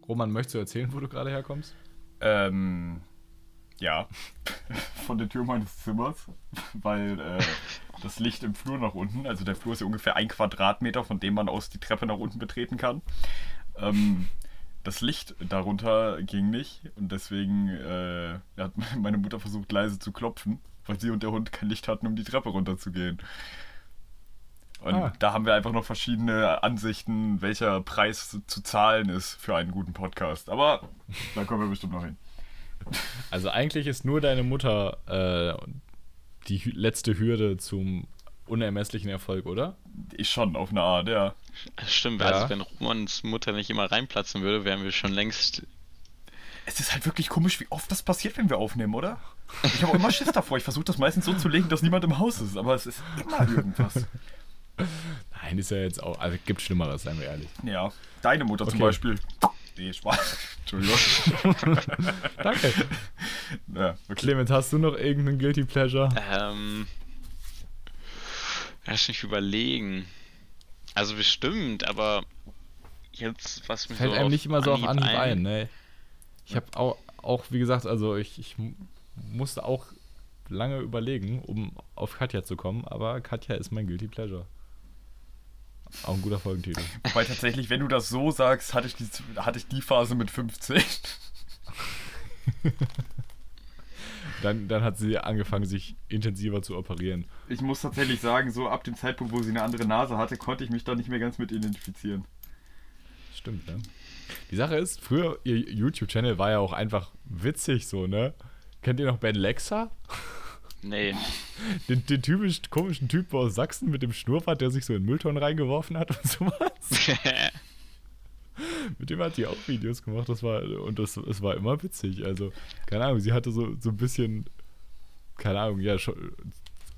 Roman, möchtest du erzählen, wo du gerade herkommst? Ähm, ja. Von der Tür meines Zimmers, weil äh, das Licht im Flur nach unten, also der Flur ist ja ungefähr ein Quadratmeter, von dem man aus die Treppe nach unten betreten kann. Ähm, das Licht darunter ging nicht und deswegen äh, hat meine Mutter versucht leise zu klopfen, weil sie und der Hund kein Licht hatten, um die Treppe runterzugehen. Und Ah. da haben wir einfach noch verschiedene Ansichten, welcher Preis zu zahlen ist für einen guten Podcast. Aber da kommen wir bestimmt noch hin. Also eigentlich ist nur deine Mutter äh, die hü- letzte Hürde zum unermesslichen Erfolg, oder? Ich schon, auf eine Art, ja. Stimmt, Ja. also wenn Romans Mutter nicht immer reinplatzen würde, wären wir schon längst. Es ist halt wirklich komisch, wie oft das passiert, wenn wir aufnehmen, oder? Ich habe auch immer Schiss davor. Ich versuche das meistens so zu legen, dass niemand im Haus ist, aber es ist immer irgendwas. Nein, ist ja jetzt auch. Also gibt Schlimmeres, seien wir ehrlich. Ja, deine Mutter zum Okay. Beispiel. Nee, Spaß. Entschuldigung. Danke. Ja, okay. Clemens, hast du noch irgendeinen Guilty Pleasure? Ähm. Lass mich überlegen. Also bestimmt, aber jetzt, was mir Fällt so einem auf nicht immer so auf Anhieb Anhieb ein, ne? Ich habe auch, auch, wie gesagt, also ich, ich mu- musste auch lange überlegen, um auf Katja zu kommen, aber Katja ist mein Guilty Pleasure. Auch ein guter Folgentitel. Weil tatsächlich, wenn du das so sagst, hatte ich die, hatte ich die Phase mit 15. Dann, dann hat sie angefangen, sich intensiver zu operieren. Ich muss tatsächlich sagen, so ab dem Zeitpunkt, wo sie eine andere Nase hatte, konnte ich mich da nicht mehr ganz mit identifizieren. Stimmt, ne? Die Sache ist, früher, ihr YouTube-Channel war ja auch einfach witzig so, ne? Kennt ihr noch Ben Lexa? Nee. Den, den typisch komischen Typ aus Sachsen mit dem Schnurrbart, der sich so in Mülltonnen reingeworfen hat und sowas. Mit dem hat die auch Videos gemacht, das war, und das, es war immer witzig. Also, keine Ahnung, sie hatte so, so ein bisschen, keine Ahnung, ja, schon,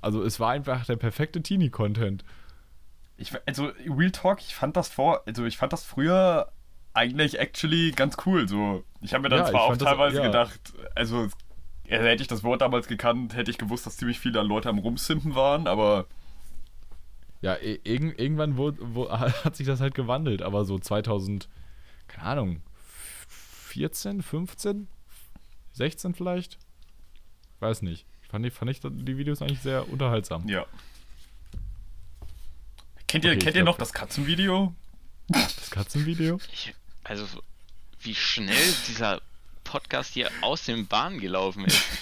also es war einfach der perfekte Teenie-Content. Ich, also, Real Talk, ich fand das vor, also ich fand das früher eigentlich actually ganz cool. So, ich habe mir dann Ja, zwar auch fand das- teilweise ja. gedacht, also äh, hätte ich das Wort damals gekannt, hätte ich gewusst, dass ziemlich viele Leute am Rumsimpen waren, aber Ja, irg irgendwann wo, wo, hat sich das halt gewandelt, aber so 2000, keine Ahnung, 14, 15, 16 vielleicht? Weiß nicht. Fand ich, fand ich die Videos eigentlich sehr unterhaltsam. ja. Kennt ihr, Okay, kennt ihr glaub- noch das Katzenvideo? Das Katzenvideo? Ich, also, wie schnell dieser Podcast hier aus den Bahnen gelaufen ist.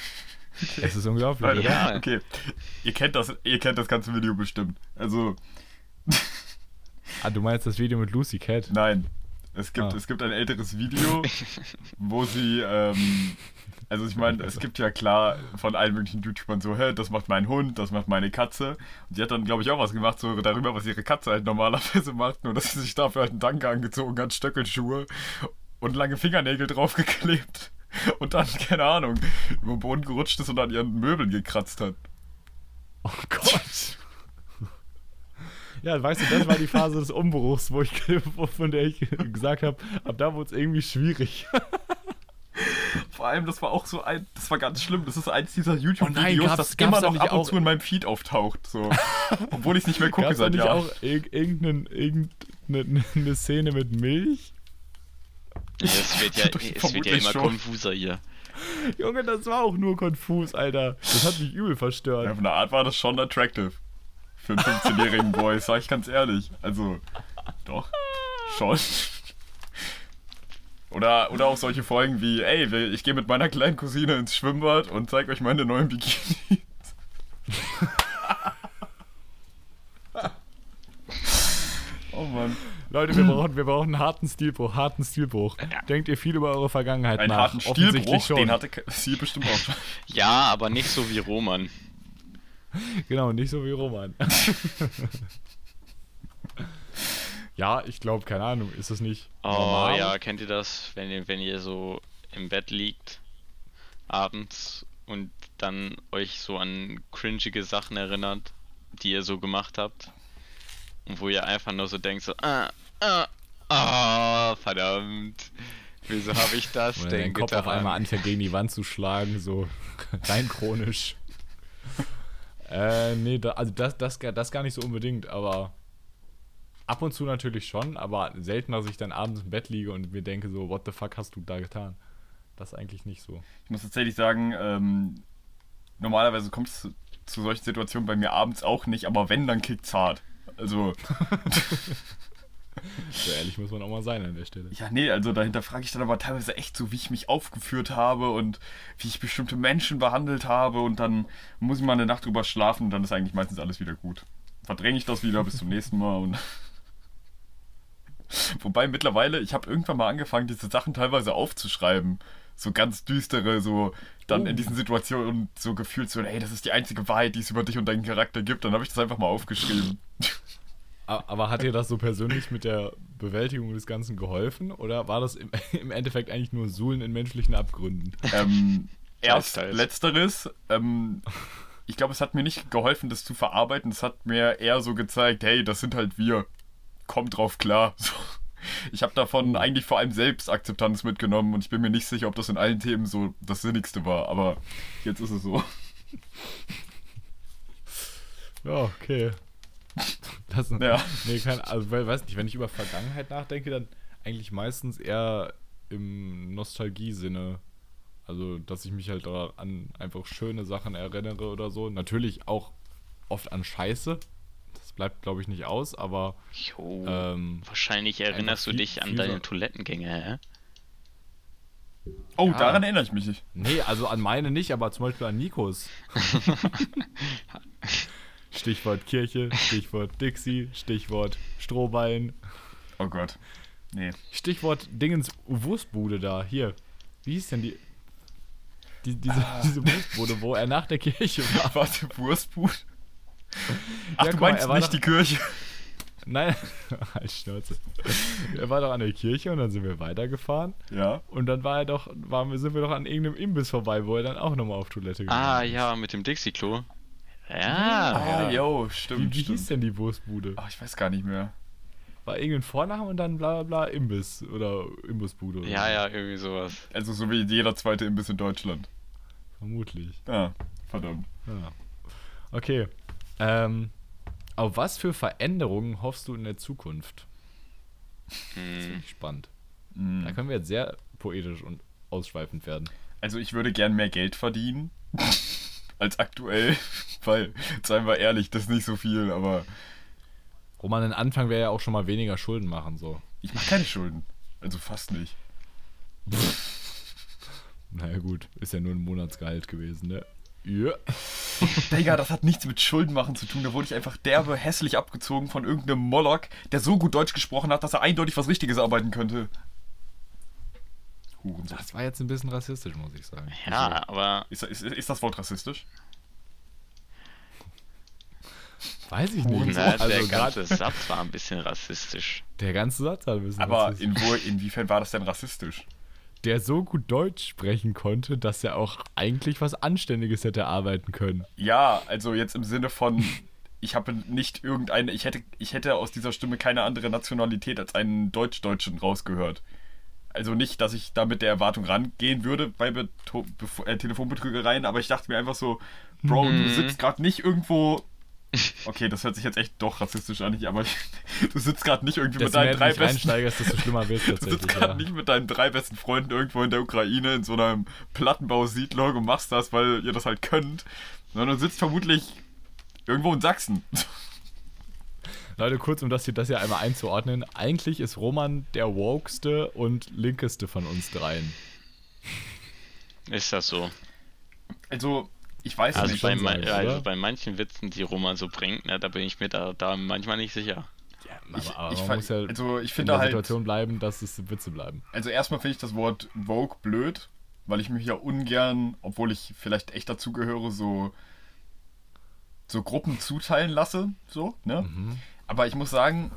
Das ist unglaublich? Ja. Okay, ihr kennt das, ihr kennt das ganze Video bestimmt. Also, Ah, du meinst das Video mit Lucy Cat? nein. Es gibt, Ah. es gibt ein älteres Video, wo sie, ähm, also ich meine, es gibt ja klar von allen möglichen YouTubern so, hä, das macht mein Hund, das macht meine Katze. Und die hat dann, glaube ich, auch was gemacht, so darüber, was ihre Katze halt normalerweise macht, nur dass sie sich dafür halt einen Danke angezogen hat, Stöckelschuhe und lange Fingernägel draufgeklebt. Und dann, keine Ahnung, über den Boden gerutscht ist und an ihren Möbeln gekratzt hat. Oh Gott. Ja, weißt du, das war die Phase des Umbruchs, wo ich, von der ich gesagt habe, ab da wurde es irgendwie schwierig. Vor allem, das war auch so ein, das war ganz schlimm. Das ist eins dieser Oh YouTube-Videos, gab's- das gab's immer noch ab und zu in meinem Feed auftaucht. So. Obwohl ich es nicht mehr gucke Gab es da seit Jahren. auch irg irgendeine, irgendeine eine Szene mit Milch? Es wird ja, Doch, es wird ja vermutlich immer schon. konfuser hier. Junge, das war auch nur konfus, Alter. Das hat mich übel Ja, verstört. auf eine Art war das schon attractive. Für einen 15-jährigen Boy, sag ich ganz ehrlich. Also, doch, schon. Oder, oder auch solche Folgen wie, ey, ich gehe mit meiner kleinen Cousine ins Schwimmbad und zeig euch meine neuen Bikinis. oh Mann. Leute, wir brauchen, wir brauchen einen harten Stilbruch, harten Stilbruch. Denkt ihr viel über eure Vergangenheit Einen nach? harten Offensichtlich Stilbruch, schon. den hatte sie bestimmt auch schon. Ja, aber nicht so wie Roman. Genau, nicht so wie Roman. ja, ich glaube, keine Ahnung, ist das nicht Oh normal? ja, kennt ihr das, wenn ihr, wenn ihr so im Bett liegt abends und dann euch so an cringige Sachen erinnert, die ihr so gemacht habt und wo ihr einfach nur so denkt so ah ah ah verdammt wieso habe ich das Oder denn dein Kopf auf einmal anfängt gegen die Wand zu schlagen, so rein chronisch. äh, nee, da, also das, das, gar- das gar nicht so unbedingt, aber ab und zu natürlich schon, aber selten, dass ich dann abends im Bett liege und mir denke so, what the fuck hast du da getan? Das eigentlich nicht so. Ich muss tatsächlich sagen, ähm, normalerweise kommt es zu, zu solchen Situationen bei mir abends auch nicht, aber wenn, dann kickt's hart. Also, So ehrlich muss man auch mal sein an der Stelle. ja, nee, also dahinter frage ich dann aber teilweise echt so, wie ich mich aufgeführt habe und wie ich bestimmte Menschen behandelt habe und dann muss ich mal eine Nacht drüber schlafen und dann ist eigentlich meistens alles wieder gut. Verdränge ich das wieder bis zum nächsten Mal und. Wobei mittlerweile, ich habe irgendwann mal angefangen, diese Sachen teilweise aufzuschreiben. So ganz düstere, so dann in diesen Situationen so gefühlt so, ey, das ist die einzige Wahrheit, die es über dich und deinen Charakter gibt. Dann habe ich das einfach mal aufgeschrieben. Aber hat dir das so persönlich mit der Bewältigung des Ganzen geholfen? Oder war das im, im Endeffekt eigentlich nur Suhlen in menschlichen Abgründen? Ähm, erst letzteres. Ähm, ich glaube, es hat mir nicht geholfen, das zu verarbeiten. Es hat mir eher so gezeigt, hey, das sind halt wir. Komm drauf klar. So. Ich habe davon eigentlich vor allem Selbstakzeptanz mitgenommen und ich bin mir nicht sicher, ob das in allen Themen so das Sinnigste war. Aber jetzt ist es so. Ja, okay. Das, Ja. Nee, kein, also weil, weiß nicht, wenn ich über Vergangenheit nachdenke, dann eigentlich meistens eher im Nostalgie-Sinne. Also, dass ich mich halt an einfach schöne Sachen erinnere oder so. Natürlich auch oft an Scheiße. Bleibt, glaube ich, nicht aus, aber Jo, ähm, wahrscheinlich erinnerst du dich an deine so- Toilettengänge, hä? Oh, Ja. daran erinnere ich mich nicht. Nee, also an meine nicht, aber zum Beispiel an Nikos. Stichwort Kirche, Stichwort Dixie, Stichwort Strohballen, Oh Gott. Nee. Stichwort Dingens Wurstbude da. Hier, wie hieß denn die, die diese, diese Wurstbude, wo er nach der Kirche war? Warte, Wurstbut? Ach, Ja, du guck mal, meinst er war nicht die Kirche. Nein, halt Schnauze. Er war doch an der Kirche und dann sind wir weitergefahren. Ja. Und dann war er doch, waren wir, sind wir doch an irgendeinem Imbiss vorbei, wo er dann auch nochmal auf Toilette gegangen Ah, ist. ja, mit dem Dixie-Klo. Ja, Ah, ja. yo, Wie, stimmt. wie stimmt. hieß denn die Wurstbude? Ach, ich weiß gar nicht mehr. War irgendein Vorname und dann bla bla bla Imbiss oder Imbissbude. Oder ja, so. ja, irgendwie sowas. Also so wie jeder zweite Imbiss in Deutschland. Vermutlich. Ah, verdammt. Ja. Okay. Ähm, auf was für Veränderungen hoffst du in der Zukunft? Das ist Hm, wirklich spannend. Mm. Da können wir jetzt sehr poetisch und ausschweifend werden. Also ich würde gern mehr Geld verdienen als aktuell, weil, seien wir ehrlich, das ist nicht so viel, aber Roman, ein Anfang wäre ja auch schon mal weniger Schulden machen, so. ich mache keine Schulden. Also fast nicht. Naja, gut, ist ja nur ein Monatsgehalt gewesen, ne? Ja. Digga, das hat nichts mit Schuldenmachen zu tun. Da wurde ich einfach derbe hässlich abgezogen von irgendeinem Moloch, der so gut Deutsch gesprochen hat, dass er eindeutig was Richtiges arbeiten könnte. Hurensohn. Das war jetzt ein bisschen rassistisch, muss ich sagen. Ja, aber Ist, ist, ist das Wort rassistisch? Weiß ich nicht. na, der also ganze grad, Satz war ein bisschen rassistisch. der ganze Satz war ein bisschen Aber rassistisch. in wo, inwiefern war das denn rassistisch? Der so gut Deutsch sprechen konnte, dass er auch eigentlich was Anständiges hätte arbeiten können. Ja, also jetzt im Sinne von, ich habe nicht irgendeine, ich hätte, ich hätte aus dieser Stimme keine andere Nationalität als einen Deutsch-Deutschen rausgehört. Also nicht, dass ich da mit der Erwartung rangehen würde bei Beto Bef- äh, Telefonbetrügereien, aber ich dachte mir einfach so, Bro, du sitzt gerade nicht irgendwo. Okay, das hört sich jetzt echt doch rassistisch an, ich- aber ich, du sitzt gerade nicht irgendwie mit Desto mehr deinen drei besten desto schlimmer wird es Du sitzt gerade Ja. nicht mit deinen drei besten Freunden irgendwo in der Ukraine in so einer Plattenbausiedlung und machst das, weil ihr das halt könnt, sondern du sitzt vermutlich irgendwo in Sachsen. Leute, kurz, um das hier, das hier einmal einzuordnen. Eigentlich ist Roman der wokeste und linkeste von uns dreien. Ist das so? Also, ich weiß Also, nicht. bei, sagen, also bei manchen Witzen, die Roman so bringt, ne, da bin ich mir da, da manchmal nicht sicher. Ja, Ich- aber, aber ich man muss ja also, ich in finde der halt- Situation bleiben, dass es Witze bleiben. Also erstmal finde ich das Wort Vogue blöd, weil ich mich ja ungern, obwohl ich vielleicht echt dazugehöre, so so Gruppen zuteilen lasse, so, ne? Mhm. Aber ich muss sagen,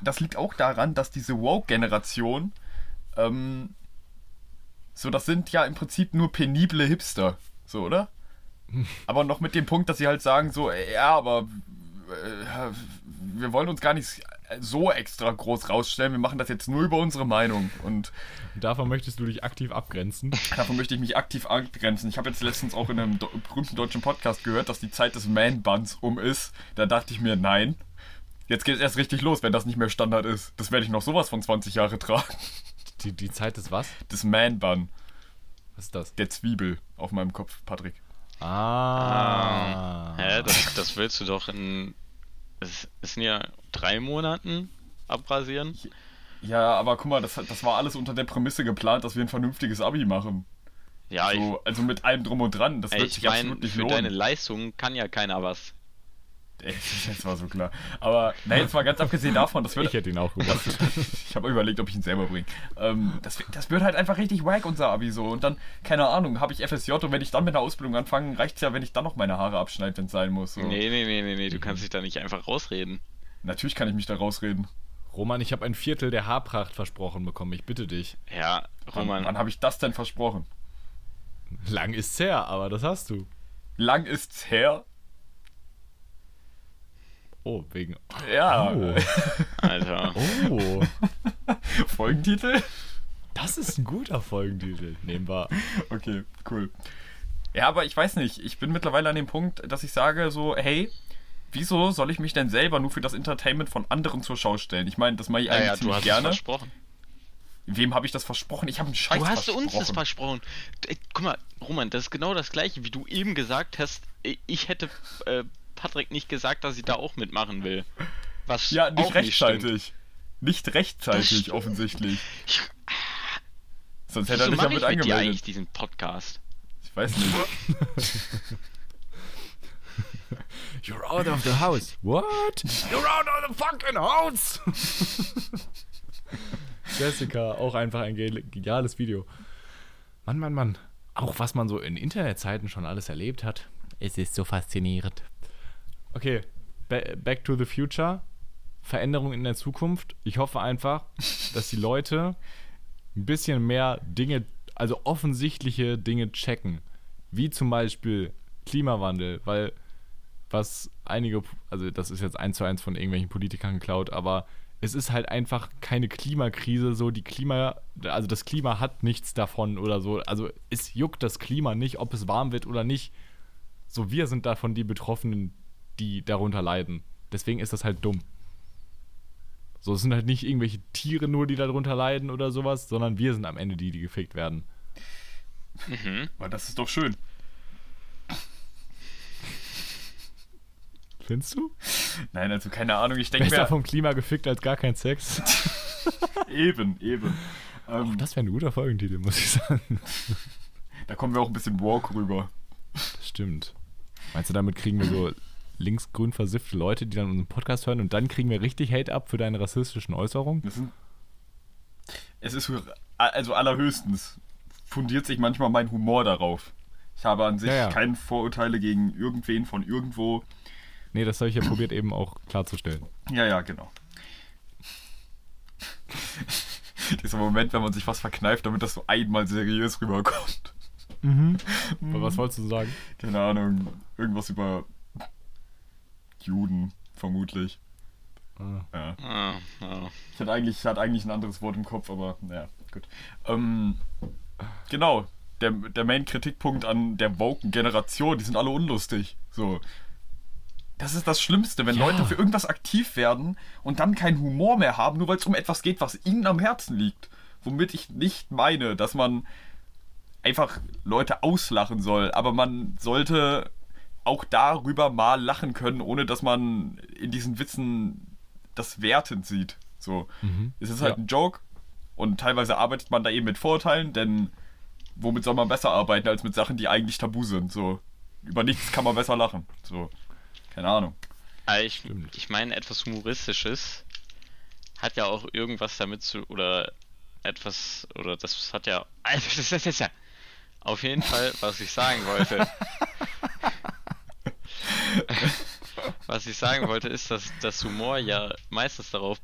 das liegt auch daran, dass diese Woke-Generation ähm, so, das sind ja im Prinzip nur penible Hipster, so, oder? Aber noch mit dem Punkt, dass sie halt sagen, so, äh, ja, aber äh, wir wollen uns gar nicht so extra groß rausstellen, wir machen das jetzt nur über unsere Meinung und davon möchtest du dich aktiv abgrenzen. Davon möchte ich mich aktiv abgrenzen. Ich habe jetzt letztens auch in einem do berühmten deutschen Podcast gehört, dass die Zeit des Man-Buns um ist. Da dachte ich mir, nein. Jetzt geht es erst richtig los, wenn das nicht mehr Standard ist. Das werde ich noch sowas von 20 Jahre tragen. Die, die Zeit des was? Das Man-Bun. Was ist das? Der Zwiebel auf meinem Kopf, Patrick. Ah. Hä, das, das willst du doch in. Es, es sind ja drei Monaten abrasieren. Ja, aber guck mal, das, das war alles unter der Prämisse geplant, dass wir ein vernünftiges Abi machen. Ja, So, also mit allem drum und dran. Das ich, wird ich sich meine, absolut nicht für lohnen. deine Leistung kann ja keiner was. Das war so klar. Aber, nein, jetzt mal ganz abgesehen davon, das wird Ich hätte ihn auch gemacht. Ich habe überlegt, ob ich ihn selber bringe. Ähm, das, das wird halt einfach richtig wack, unser Abi so. Und dann, keine Ahnung, habe ich FSJ und wenn ich dann mit der Ausbildung anfange, reicht es ja, wenn ich dann noch meine Haare abschneide, wenn es sein muss. So. Nee, nee, nee, nee, nee, du kannst dich da nicht einfach rausreden. Natürlich kann ich mich da rausreden. Roman, ich habe ein Viertel der Haarpracht versprochen bekommen. Ich bitte dich. Ja, Wann, Roman, wann habe ich das denn versprochen? Lang ist's her, aber das hast du. Lang ist's her? Oh, wegen. Ja. Oh. Alter. Oh. Folgentitel? Das ist ein guter Folgentitel. Nehmen wir. Okay, cool. Ja, aber ich weiß nicht. Ich bin mittlerweile an dem Punkt, dass ich sage so, hey, wieso soll ich mich denn selber nur für das Entertainment von anderen zur Schau stellen? Ich meine, das mache ich Ja, eigentlich ja, du ziemlich hast es gerne. versprochen. Wem habe ich das versprochen? Ich habe einen Scheiß Du hast versprochen. uns das versprochen. D- Guck mal, Roman, das ist genau das gleiche, wie du eben gesagt hast. i- Ich hätte äh, Patrick nicht gesagt, dass ich da auch mitmachen will. Was Ja, nicht nicht rechtzeitig. Nicht, rechtzeitig, offensichtlich. Ich, Sonst hätte er wieso dich ja mache mit ich mit dir eigentlich angemeldet. diesen Podcast? Ich weiß nicht. You're out of the house. What? You're out of the fucking house. Jessica, auch einfach ein ge- geniales Video. Mann, Mann, Mann. Auch was man so in Internetzeiten schon alles erlebt hat. Es ist so faszinierend. Okay, ba Back to the Future. Veränderung in der Zukunft. Ich hoffe einfach, dass die Leute ein bisschen mehr Dinge, also offensichtliche Dinge checken. Wie zum Beispiel Klimawandel, weil was einige, also das ist jetzt eins zu eins von irgendwelchen Politikern geklaut, aber es ist halt einfach keine Klimakrise, so die Klima, also das Klima hat nichts davon oder so, also es juckt das Klima nicht, ob es warm wird oder nicht. So, wir sind davon die Betroffenen, die darunter leiden. Deswegen ist das halt dumm. So, es sind halt nicht irgendwelche Tiere nur, die darunter leiden oder sowas, sondern wir sind am Ende die, die gefickt werden. Mhm. Aber das ist doch schön. Findest du? Nein, also keine Ahnung. Ich denke Besser vom Klima gefickt als gar kein Sex. Eben, eben. Ähm, Das wäre ein guter Folgentitel, muss ich sagen. da kommen wir auch ein bisschen Walk rüber. Das stimmt. Meinst du, damit kriegen wir so linksgrün versiffte Leute, die dann unseren Podcast hören und dann kriegen wir richtig Hate ab für deine rassistischen Äußerungen? Es ist also allerhöchstens fundiert sich manchmal mein Humor darauf. Ich habe an sich Ja, ja. keine Vorurteile gegen irgendwen von irgendwo. Nee, das habe ich ja probiert eben auch klarzustellen. Ja, ja, genau. Dieser Moment, wenn man sich was verkneift, damit das so einmal seriös rüberkommt. Aber was wolltest du sagen? Keine Ahnung, irgendwas über Juden, vermutlich. Ah. Ja. Ah, ah. Ich hatte eigentlich, ich hatte eigentlich ein anderes Wort im Kopf, aber naja, gut. Ähm, genau, der, der Main-Kritikpunkt an der woken Generation, die sind alle unlustig. So. Das ist das Schlimmste, wenn Ja. Leute für irgendwas aktiv werden und dann keinen Humor mehr haben, nur weil es um etwas geht, was ihnen am Herzen liegt. Womit ich nicht meine, dass man einfach Leute auslachen soll, aber man sollte auch darüber mal lachen können, ohne dass man in diesen Witzen das wertend sieht. So. Es ist halt Ja. ein Joke und teilweise arbeitet man da eben mit Vorurteilen, denn womit soll man besser arbeiten als mit Sachen, die eigentlich tabu sind? So. Über nichts kann man besser lachen. So. Keine Ahnung. Aber ich, ich meine, etwas Humoristisches hat ja auch irgendwas damit zu, oder etwas, oder das hat ja, also das ist ja, auf jeden Fall, was ich sagen wollte. was ich sagen wollte, ist, dass das Humor ja meistens darauf,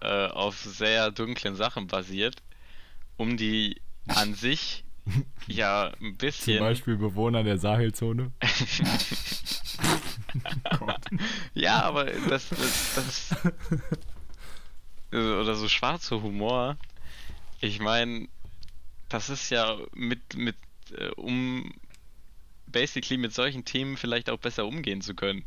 äh, auf sehr dunklen Sachen basiert, um die an sich ja ein Zum bisschen Beispiel Bewohner der Sahelzone. Ja, aber das, das, das oder so schwarzer Humor. Ich meine, das ist ja mit mit äh, um basically mit solchen Themen vielleicht auch besser umgehen zu können.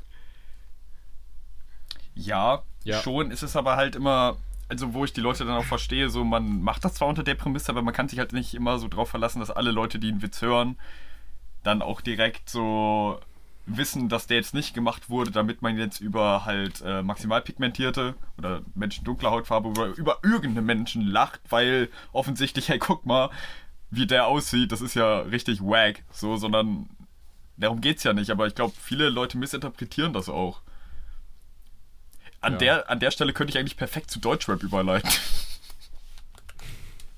Ja, Ja. schon. Es ist aber halt immer, also wo ich die Leute dann auch verstehe, so man macht das zwar unter der Prämisse, aber man kann sich halt nicht immer so drauf verlassen, dass alle Leute, die einen Witz hören, dann auch direkt so wissen, dass der jetzt nicht gemacht wurde, damit man jetzt über halt äh, maximal pigmentierte oder Menschen dunkler Hautfarbe über, über irgendeinen Menschen lacht, weil offensichtlich, hey, guck mal, wie der aussieht, das ist ja richtig wack, so, sondern darum geht's ja nicht, aber ich glaube, viele Leute missinterpretieren das auch. An, Ja. der, an der Stelle könnte ich eigentlich perfekt zu Deutschrap überleiten.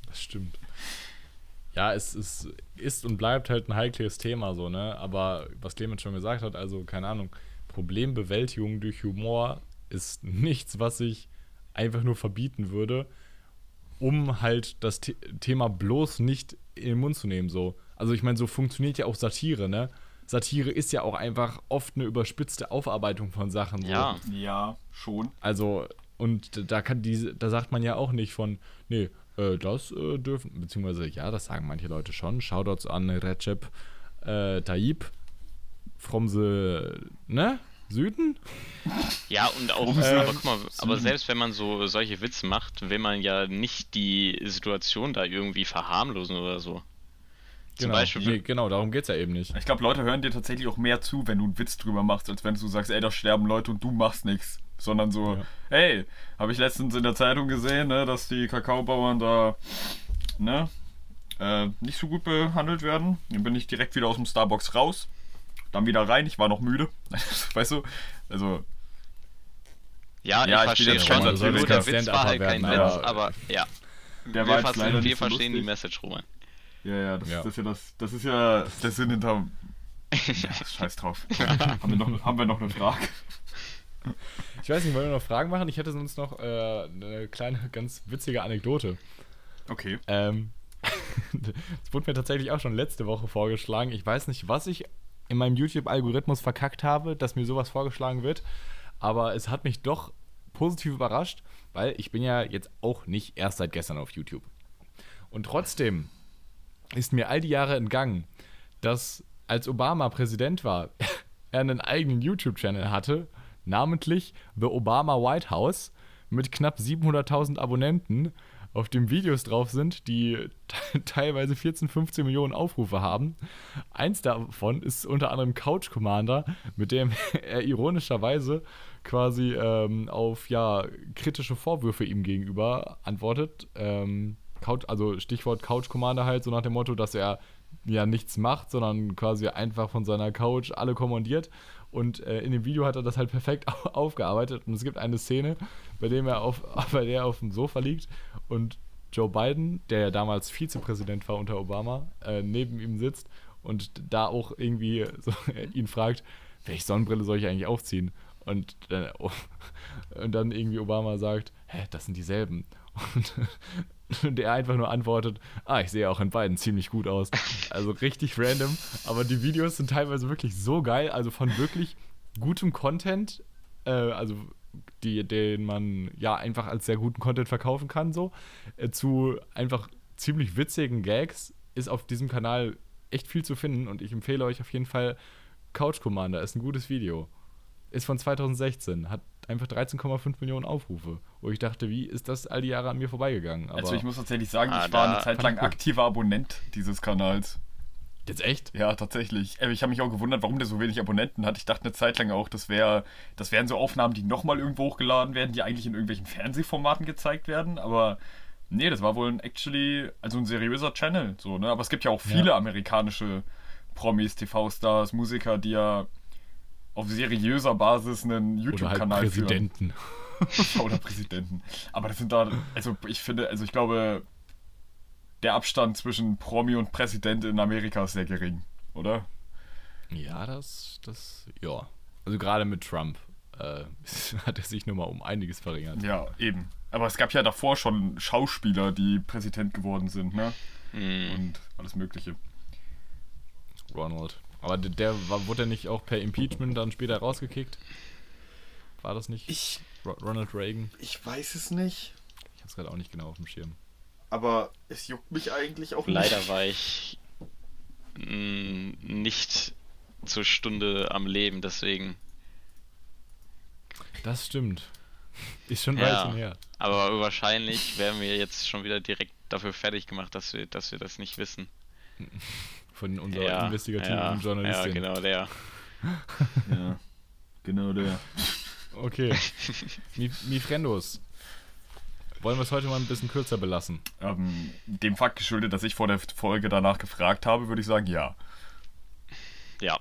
Das stimmt. Ja, es, es ist und bleibt halt ein heikles Thema so, ne? Aber was Clemens schon gesagt hat, also keine Ahnung, Problembewältigung durch Humor ist nichts, was ich einfach nur verbieten würde, um halt das The Thema bloß nicht in den Mund zu nehmen. So. Also ich meine, so funktioniert ja auch Satire, ne? Satire ist ja auch einfach oft eine überspitzte Aufarbeitung von Sachen. So. Ja. Ja, schon. Also, und da kann diese, da sagt man ja auch nicht von, nee, äh, das äh, dürfen, beziehungsweise ja, das sagen manche Leute schon. Shoutouts an Recep äh, Tayyip from the, ne? Süden? Ja, und auch, Ähm, aber guck mal, aber selbst wenn man so solche Witze macht, will man ja nicht die Situation da irgendwie verharmlosen oder so. Zum genau. Beispiel, nee, genau, darum geht's ja eben nicht. Ich glaube, Leute hören dir tatsächlich auch mehr zu, wenn du einen Witz drüber machst, als wenn du sagst, ey, da sterben Leute und du machst nichts. Sondern so, Ja. hey, habe ich letztens in der Zeitung gesehen, ne, dass die Kakaobauern da, ne, äh, nicht so gut behandelt werden. Dann bin ich direkt wieder aus dem Starbucks raus. Dann wieder rein, ich war noch müde. weißt du? Also, Ja, Ja, ich ich verstehe jetzt schon. Satiriker. der Witz war halt kein werden, Witz, aber- aber ja. der Wir, war jetzt verstehen- leider wir verstehen die. Message, Roman. Ja, ja, das, Ja. das ist ja das, das ist ja der Sinn hinter. Ja, scheiß drauf. haben, wir noch, haben wir noch eine Frage? Ich weiß nicht, wollen wir noch Fragen machen? Ich hätte sonst noch äh, eine kleine, ganz witzige Anekdote. Okay. Ähm, das wurde mir tatsächlich auch schon letzte Woche vorgeschlagen. Ich weiß nicht, was ich in meinem YouTube-Algorithmus verkackt habe, dass mir sowas vorgeschlagen wird. Aber es hat mich doch positiv überrascht, weil ich bin ja jetzt auch nicht erst seit gestern auf YouTube. Und trotzdem ist mir all die Jahre entgangen, dass als Obama Präsident war, er einen eigenen YouTube-Channel hatte, namentlich The Obama White House mit knapp 700.000 Abonnenten, auf dem Videos drauf sind, die te- teilweise 14, 15 Millionen Aufrufe haben. Eins davon ist unter anderem Couch Commander, mit dem er ironischerweise quasi ähm, auf ja kritische Vorwürfe ihm gegenüber antwortet. Ähm, Couch, also Stichwort Couch Commander halt, so nach dem Motto, dass er ja nichts macht, sondern quasi einfach von seiner Couch alle kommandiert. Und äh, in dem Video hat er das halt perfekt au- aufgearbeitet. Und es gibt eine Szene, bei dem er auf, bei der er auf dem Sofa liegt und Joe Biden, der ja damals Vizepräsident war unter Obama, äh, neben ihm sitzt und da auch irgendwie so, ihn fragt, welche Sonnenbrille soll ich eigentlich aufziehen? Und, dann- und dann irgendwie Obama sagt, hä, das sind dieselben. Und, und er einfach nur antwortet, ah, ich sehe auch in beiden ziemlich gut aus. Also richtig random, aber die Videos sind teilweise wirklich so geil, also von wirklich gutem Content, äh, also die, den man ja einfach als sehr guten Content verkaufen kann, so, äh, zu einfach ziemlich witzigen Gags ist auf diesem Kanal echt viel zu finden und ich empfehle euch auf jeden Fall Couch Commander, ist ein gutes Video. Ist von 2016, hat einfach 13,5 Millionen Aufrufe. Wo ich dachte, wie ist das all die Jahre an mir vorbeigegangen? Aber Also ich muss tatsächlich sagen, Ah, ich war eine Zeit lang cool. aktiver Abonnent dieses Kanals. jetzt echt? Ja, tatsächlich. Äh, Ich habe mich auch gewundert, warum der so wenig Abonnenten hat. Ich dachte eine Zeit lang auch, das wäre, das wären so Aufnahmen, die nochmal irgendwo hochgeladen werden, die eigentlich in irgendwelchen Fernsehformaten gezeigt werden. Aber nee, das war wohl ein actually, also ein seriöser Channel. So, ne? Aber es gibt ja auch viele Ja. amerikanische Promis, TV-Stars, Musiker, die ja auf seriöser Basis einen halt YouTube-Kanal führen. Präsidenten. oder Präsidenten. Aber das sind da, also ich finde, also ich glaube, der Abstand zwischen Promi und Präsident in Amerika ist sehr gering, oder? Ja, das, das, ja. Also gerade mit Trump äh, hat er sich nochmal um einiges verringert. Ja, eben. Aber es gab ja davor schon Schauspieler, die Präsident geworden sind, ne? Hm. Und alles Mögliche. Ronald. Aber der, der war, wurde er nicht auch per Impeachment dann später rausgekickt? War das nicht Ich, Ro Ronald Reagan? ich weiß es nicht, Ich hab's gerade auch nicht genau auf dem Schirm. aber es juckt mich eigentlich auch Leider nicht. war ich mh, nicht zur Stunde am Leben, deswegen. Das stimmt. Ist schon Ja. weit her. Aber wahrscheinlich werden wir jetzt schon wieder direkt dafür fertig gemacht, dass wir, dass wir das nicht wissen. Von unserer investigativen ja, Journalistin. Ja, genau, der. Ja, genau der. Okay. Mi Mifrendos. Wollen wir es heute mal ein bisschen kürzer belassen? Ähm, dem Fakt geschuldet, dass ich vor der Folge danach gefragt habe, würde ich sagen, ja. Ja.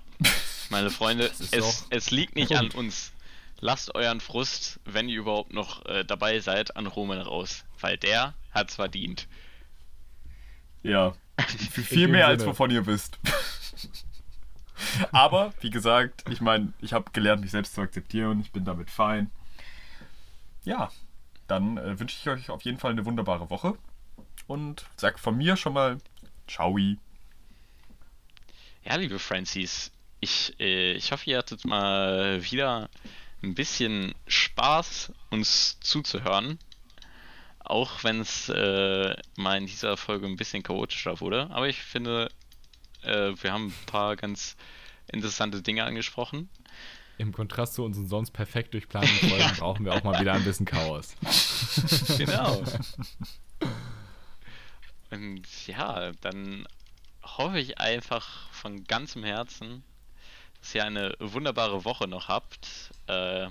Meine Freunde, es, es liegt nicht Punkt. an uns. Lasst euren Frust, wenn ihr überhaupt noch äh, dabei seid, an Roman raus. Weil der hat's verdient. Ja. Für viel mehr als Sinne. wovon ihr wisst. Aber, wie gesagt, ich meine, ich habe gelernt, mich selbst zu akzeptieren. Ich bin damit fein. Ja, dann äh, wünsche ich euch auf jeden Fall eine wunderbare Woche. Und sag von mir schon mal Ciao. Ja, liebe Francis, ich, äh, ich hoffe, ihr hattet mal wieder ein bisschen Spaß, uns zuzuhören. Auch wenn es äh, mal in dieser Folge ein bisschen chaotischer wurde. Aber ich finde, äh, wir haben ein paar ganz interessante Dinge angesprochen. Im Kontrast zu unseren sonst perfekt durchplanten Folgen brauchen wir auch mal wieder ein bisschen Chaos. Genau. Und ja, dann hoffe ich einfach von ganzem Herzen, dass ihr eine wunderbare Woche noch habt. Äh,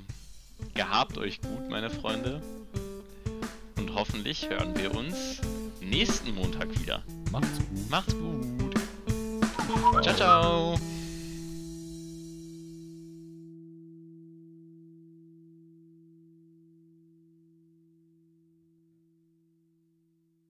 gehabt euch gut, meine Freunde. Und hoffentlich hören wir uns nächsten Montag wieder. Macht's gut. Macht's gut. Ciao, ciao.